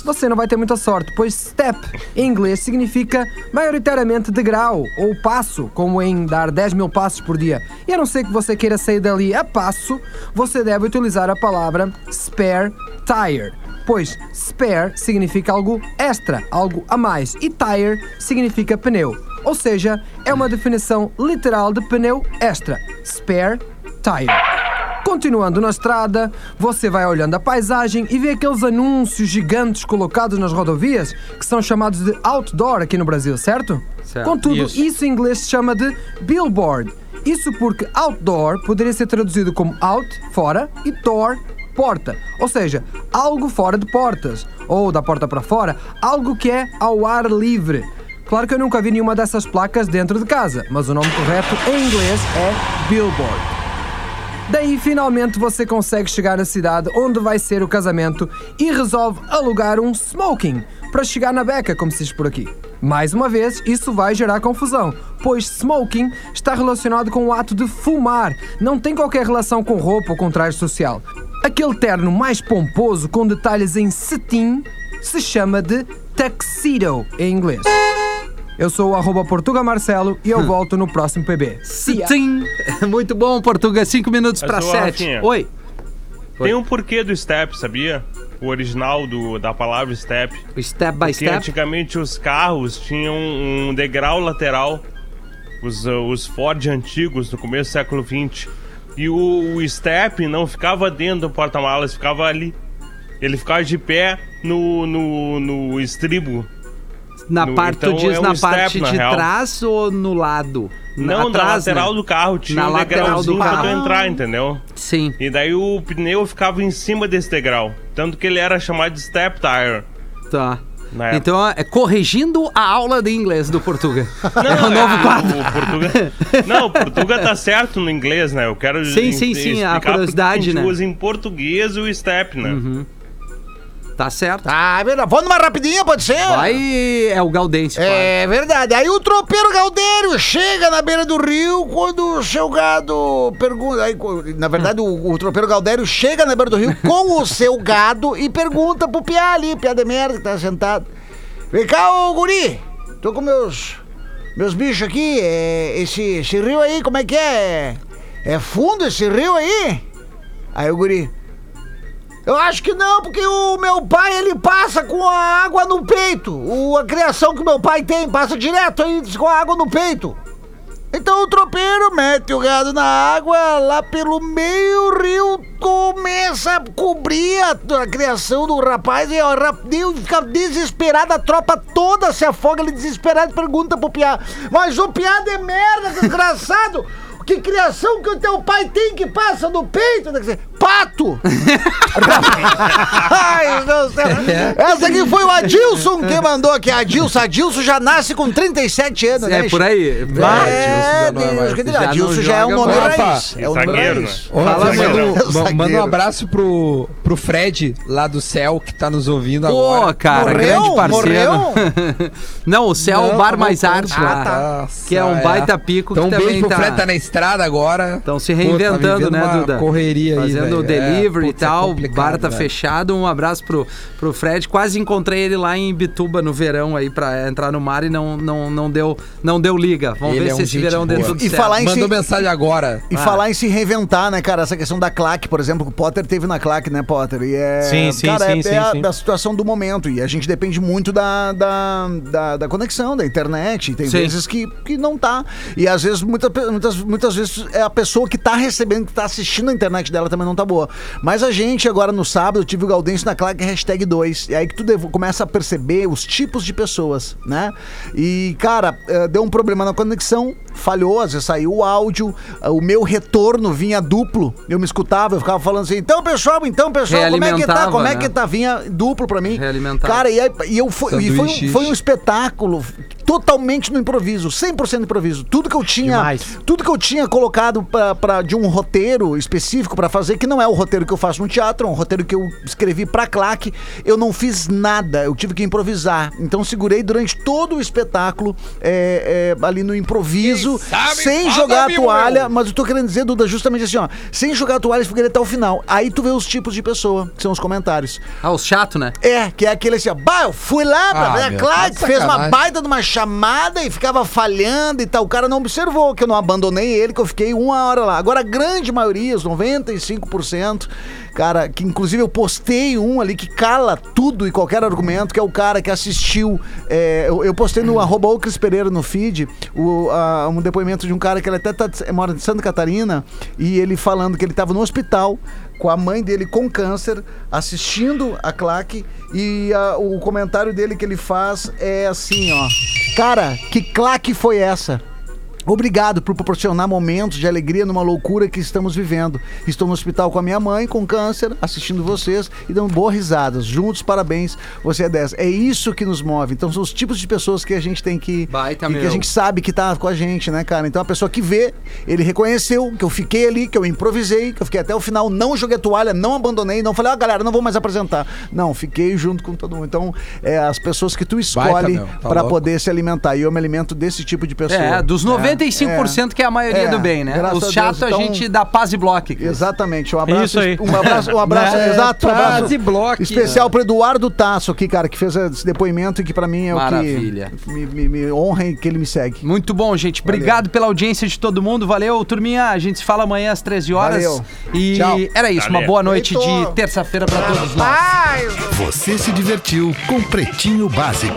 Você não vai ter muita sorte, pois step em inglês significa maioritariamente degrau ou passo, como em dar 10 mil passos por dia. E a não ser que você queira sair dali a passo, você deve utilizar a palavra spare tire. Pois spare significa algo extra, algo a mais, e tire significa pneu. Ou seja, é uma definição literal de pneu extra. Spare tire. Continuando na estrada, você vai olhando a paisagem e vê aqueles anúncios gigantes colocados nas rodovias que são chamados de outdoor aqui no Brasil, certo? Certo, Contudo, isso. isso. em inglês se chama de billboard. Isso porque outdoor poderia ser traduzido como out, fora, e door, porta. Ou seja, algo fora de portas, ou da porta para fora, algo que é ao ar livre. Claro que eu nunca vi nenhuma dessas placas dentro de casa, mas o nome correto em inglês é billboard. Daí finalmente você consegue chegar na cidade onde vai ser o casamento e resolve alugar um smoking para chegar na beca, como se diz por aqui. Mais uma vez, isso vai gerar confusão, pois smoking está relacionado com o ato de fumar, não tem qualquer relação com roupa ou com traje social. Aquele terno mais pomposo com detalhes em cetim se chama de tuxedo em inglês. Eu sou o arroba Portuga Marcelo e eu volto no próximo PB. Sim. Muito bom, Portuga. Cinco minutos ô, sete. Rafinha, Oi. Tem um porquê do step, sabia? O original do, da palavra step. O step by Porque step. antigamente os carros tinham um degrau lateral. Os, uh, os Ford antigos, no começo do século XX. E o, o step não ficava dentro do porta-malas, ficava ali. Ele ficava de pé no, no, no estribo. Na No- parte, então tu diz é um na step, parte na de real. trás ou no lado? Não, na Atrás, lateral né? do carro tinha Na um degrauzinho pra tu entrar, entendeu? Sim. E daí o pneu ficava em cima desse degrau. Tanto que ele era chamado de step tire. Tá. Na. Então, é corrigindo a aula de inglês do Portuga. Não, é um novo quadro. O Portuga... Não, o Portuga tá certo no inglês, né? Eu quero Sim, sim, sim, a curiosidade, né? usa em português o step, né? Tá certo. Ah, verdade. Vamos numa rapidinha, pode ser? Vai, é o Gaudêncio. É verdade. Aí o tropeiro Galdério chega na beira do rio quando o seu gado pergunta. Aí, na verdade, o, o tropeiro Galdério chega na beira do rio com o seu gado e pergunta pro Piá ali, Piá de merda, que tá sentado. Vem cá, ô guri. Tô com meus. Meus bichos aqui. é, esse, esse rio aí, como é que é? É fundo esse rio aí? Aí o guri. Eu acho que não, porque o meu pai ele passa com a água no peito. O, a criação que meu pai tem passa direto aí com a água no peito. Então o tropeiro mete o gado na água, lá pelo meio rio começa a cobrir a, a criação do rapaz e o rapaz fica desesperado, a tropa toda se afoga, ele desesperado pergunta pro Piá, mas o Piá de merda, desgraçado, que criação que o teu pai tem que passa no peito? Pato! Ai, meu Deus. Essa aqui foi o Adilson que mandou aqui. Adilson, Adilson já nasce com 37 anos, né? É por aí. Vai, é, não é mais- Deus, que já não Adilson já é um nome mais. raiz. É um nome Zagueiro, raiz. Ô, Fala, manda, um- manda um abraço pro, pro Fred, lá do céu, que tá nos ouvindo Pô, agora. cara, Morreu? grande parceiro. Morreu? Não, o Céu Não, Bar tá Mais. Arte Ah, lá. tá. Que é um baita pico Então, que um beijo pro tá- Fred, tá na estrada agora. Estão se Pô, tá reinventando, né, Duda? correria aí, Fazendo fazendo o É, delivery e putz, é tal. o complicado, bar tá fechado. Um abraço pro, pro Fred. Quase encontrei ele lá em Bituba no verão aí pra entrar no mar e não, não, não, deu, não deu liga. Vamos Ele ver é se um esse gente verão deu tudo E certo. falar em Mandou si- mensagem agora. E Ah. falar em se reinventar, né, cara? Essa questão da claque, por exemplo, que o Potter teve na claque, né, Potter? E é. Sim, sim, cara, sim, é, sim, é a, sim. da situação do momento. E a gente depende muito da, da, da, da conexão, da internet. Tem Sim. vezes que, que não tá. E às vezes, muita, muitas, muitas vezes, é a pessoa que tá recebendo, que tá assistindo a internet dela também não tá boa. Mas a gente, agora no sábado, eu tive o Gaudêncio na claque hashtag 2. E aí que tu devo- começa a perceber os tipos de pessoas, né? E, cara, eh, deu um problema na conexão, falhou, às vezes saiu o áudio, eh, o meu retorno vinha duplo. Eu me escutava, eu ficava falando assim, então, pessoal, então, pessoal, como é que tá? Como é né? que tá? Vinha duplo pra mim. Cara, e, aí, e eu fui, e foi, um, foi um espetáculo totalmente no improviso, 100% improviso. Tudo que eu tinha, Demais. tudo que eu tinha colocado pra, pra- de um roteiro específico pra fazer, que não é o roteiro que eu faço no teatro, é um roteiro que eu escrevi pra claque, eu não fiz nada, eu tive que improvisar. Então segurei durante todo o espetáculo é, é, ali no improviso, sabe, sem jogar a meu toalha, eu. mas eu tô querendo dizer, Duda, justamente assim, ó, sem jogar a toalha, fiquei até o final. Aí tu vê os tipos de pessoa, que são os comentários. Ah, os chato, né? É, que é aquele assim, ó, bah, eu fui lá pra Ah, ver a meu, Clyde, tá de fez uma baita de uma chamada e ficava falhando e tal. O cara não observou que eu não abandonei ele, que eu fiquei uma hora lá. Agora, a grande maioria, os 95%, cara, que inclusive eu postei um ali que cala tudo e qualquer argumento, que é o cara que assistiu. é, eu, eu postei no arroba o Cris Pereira no feed o, a- um depoimento de um cara que ele até tá, mora em Santa Catarina e ele falando que ele tava no hospital com a mãe dele com câncer, assistindo a claque, e ah, o comentário dele que ele faz é assim, ó. Cara, que claque foi essa? Obrigado por proporcionar momentos de alegria numa loucura que estamos vivendo. Estou no hospital com a minha mãe com câncer, assistindo vocês e dando boas risadas. Juntos, parabéns. Você é 10. É isso que nos move. Então são os tipos de pessoas que a gente tem que. Baita, e que a gente sabe que tá com a gente, né, cara? Então a pessoa que vê, ele reconheceu que eu fiquei ali, que eu improvisei, que eu fiquei até o final, não joguei a toalha, não abandonei, não falei, ah, galera, não vou mais apresentar. Não, fiquei junto com todo mundo. Então, é as pessoas que tu escolhe tá louco. poder se alimentar. E eu me alimento desse tipo de pessoa. É, dos 95% que é a maioria É, do bem, né? graças Os a chatos Deus, a então- gente dá paz e bloco. Exatamente. Um abraço. Isso aí. Um abraço, um abraço, É, exato. Um abraço quase bloco. especial pro Eduardo Tasso aqui, cara, que fez esse depoimento e que pra mim é Maravilha. o que me, me, me honra e que ele me segue. Muito bom, gente. Obrigado pela audiência de todo mundo. Valeu, turminha. A gente se fala amanhã às 13 horas. Valeu. E Tchau. era isso. Uma Valeu. boa noite de terça-feira pra todos nós. Você se divertiu com Pretinho Básico.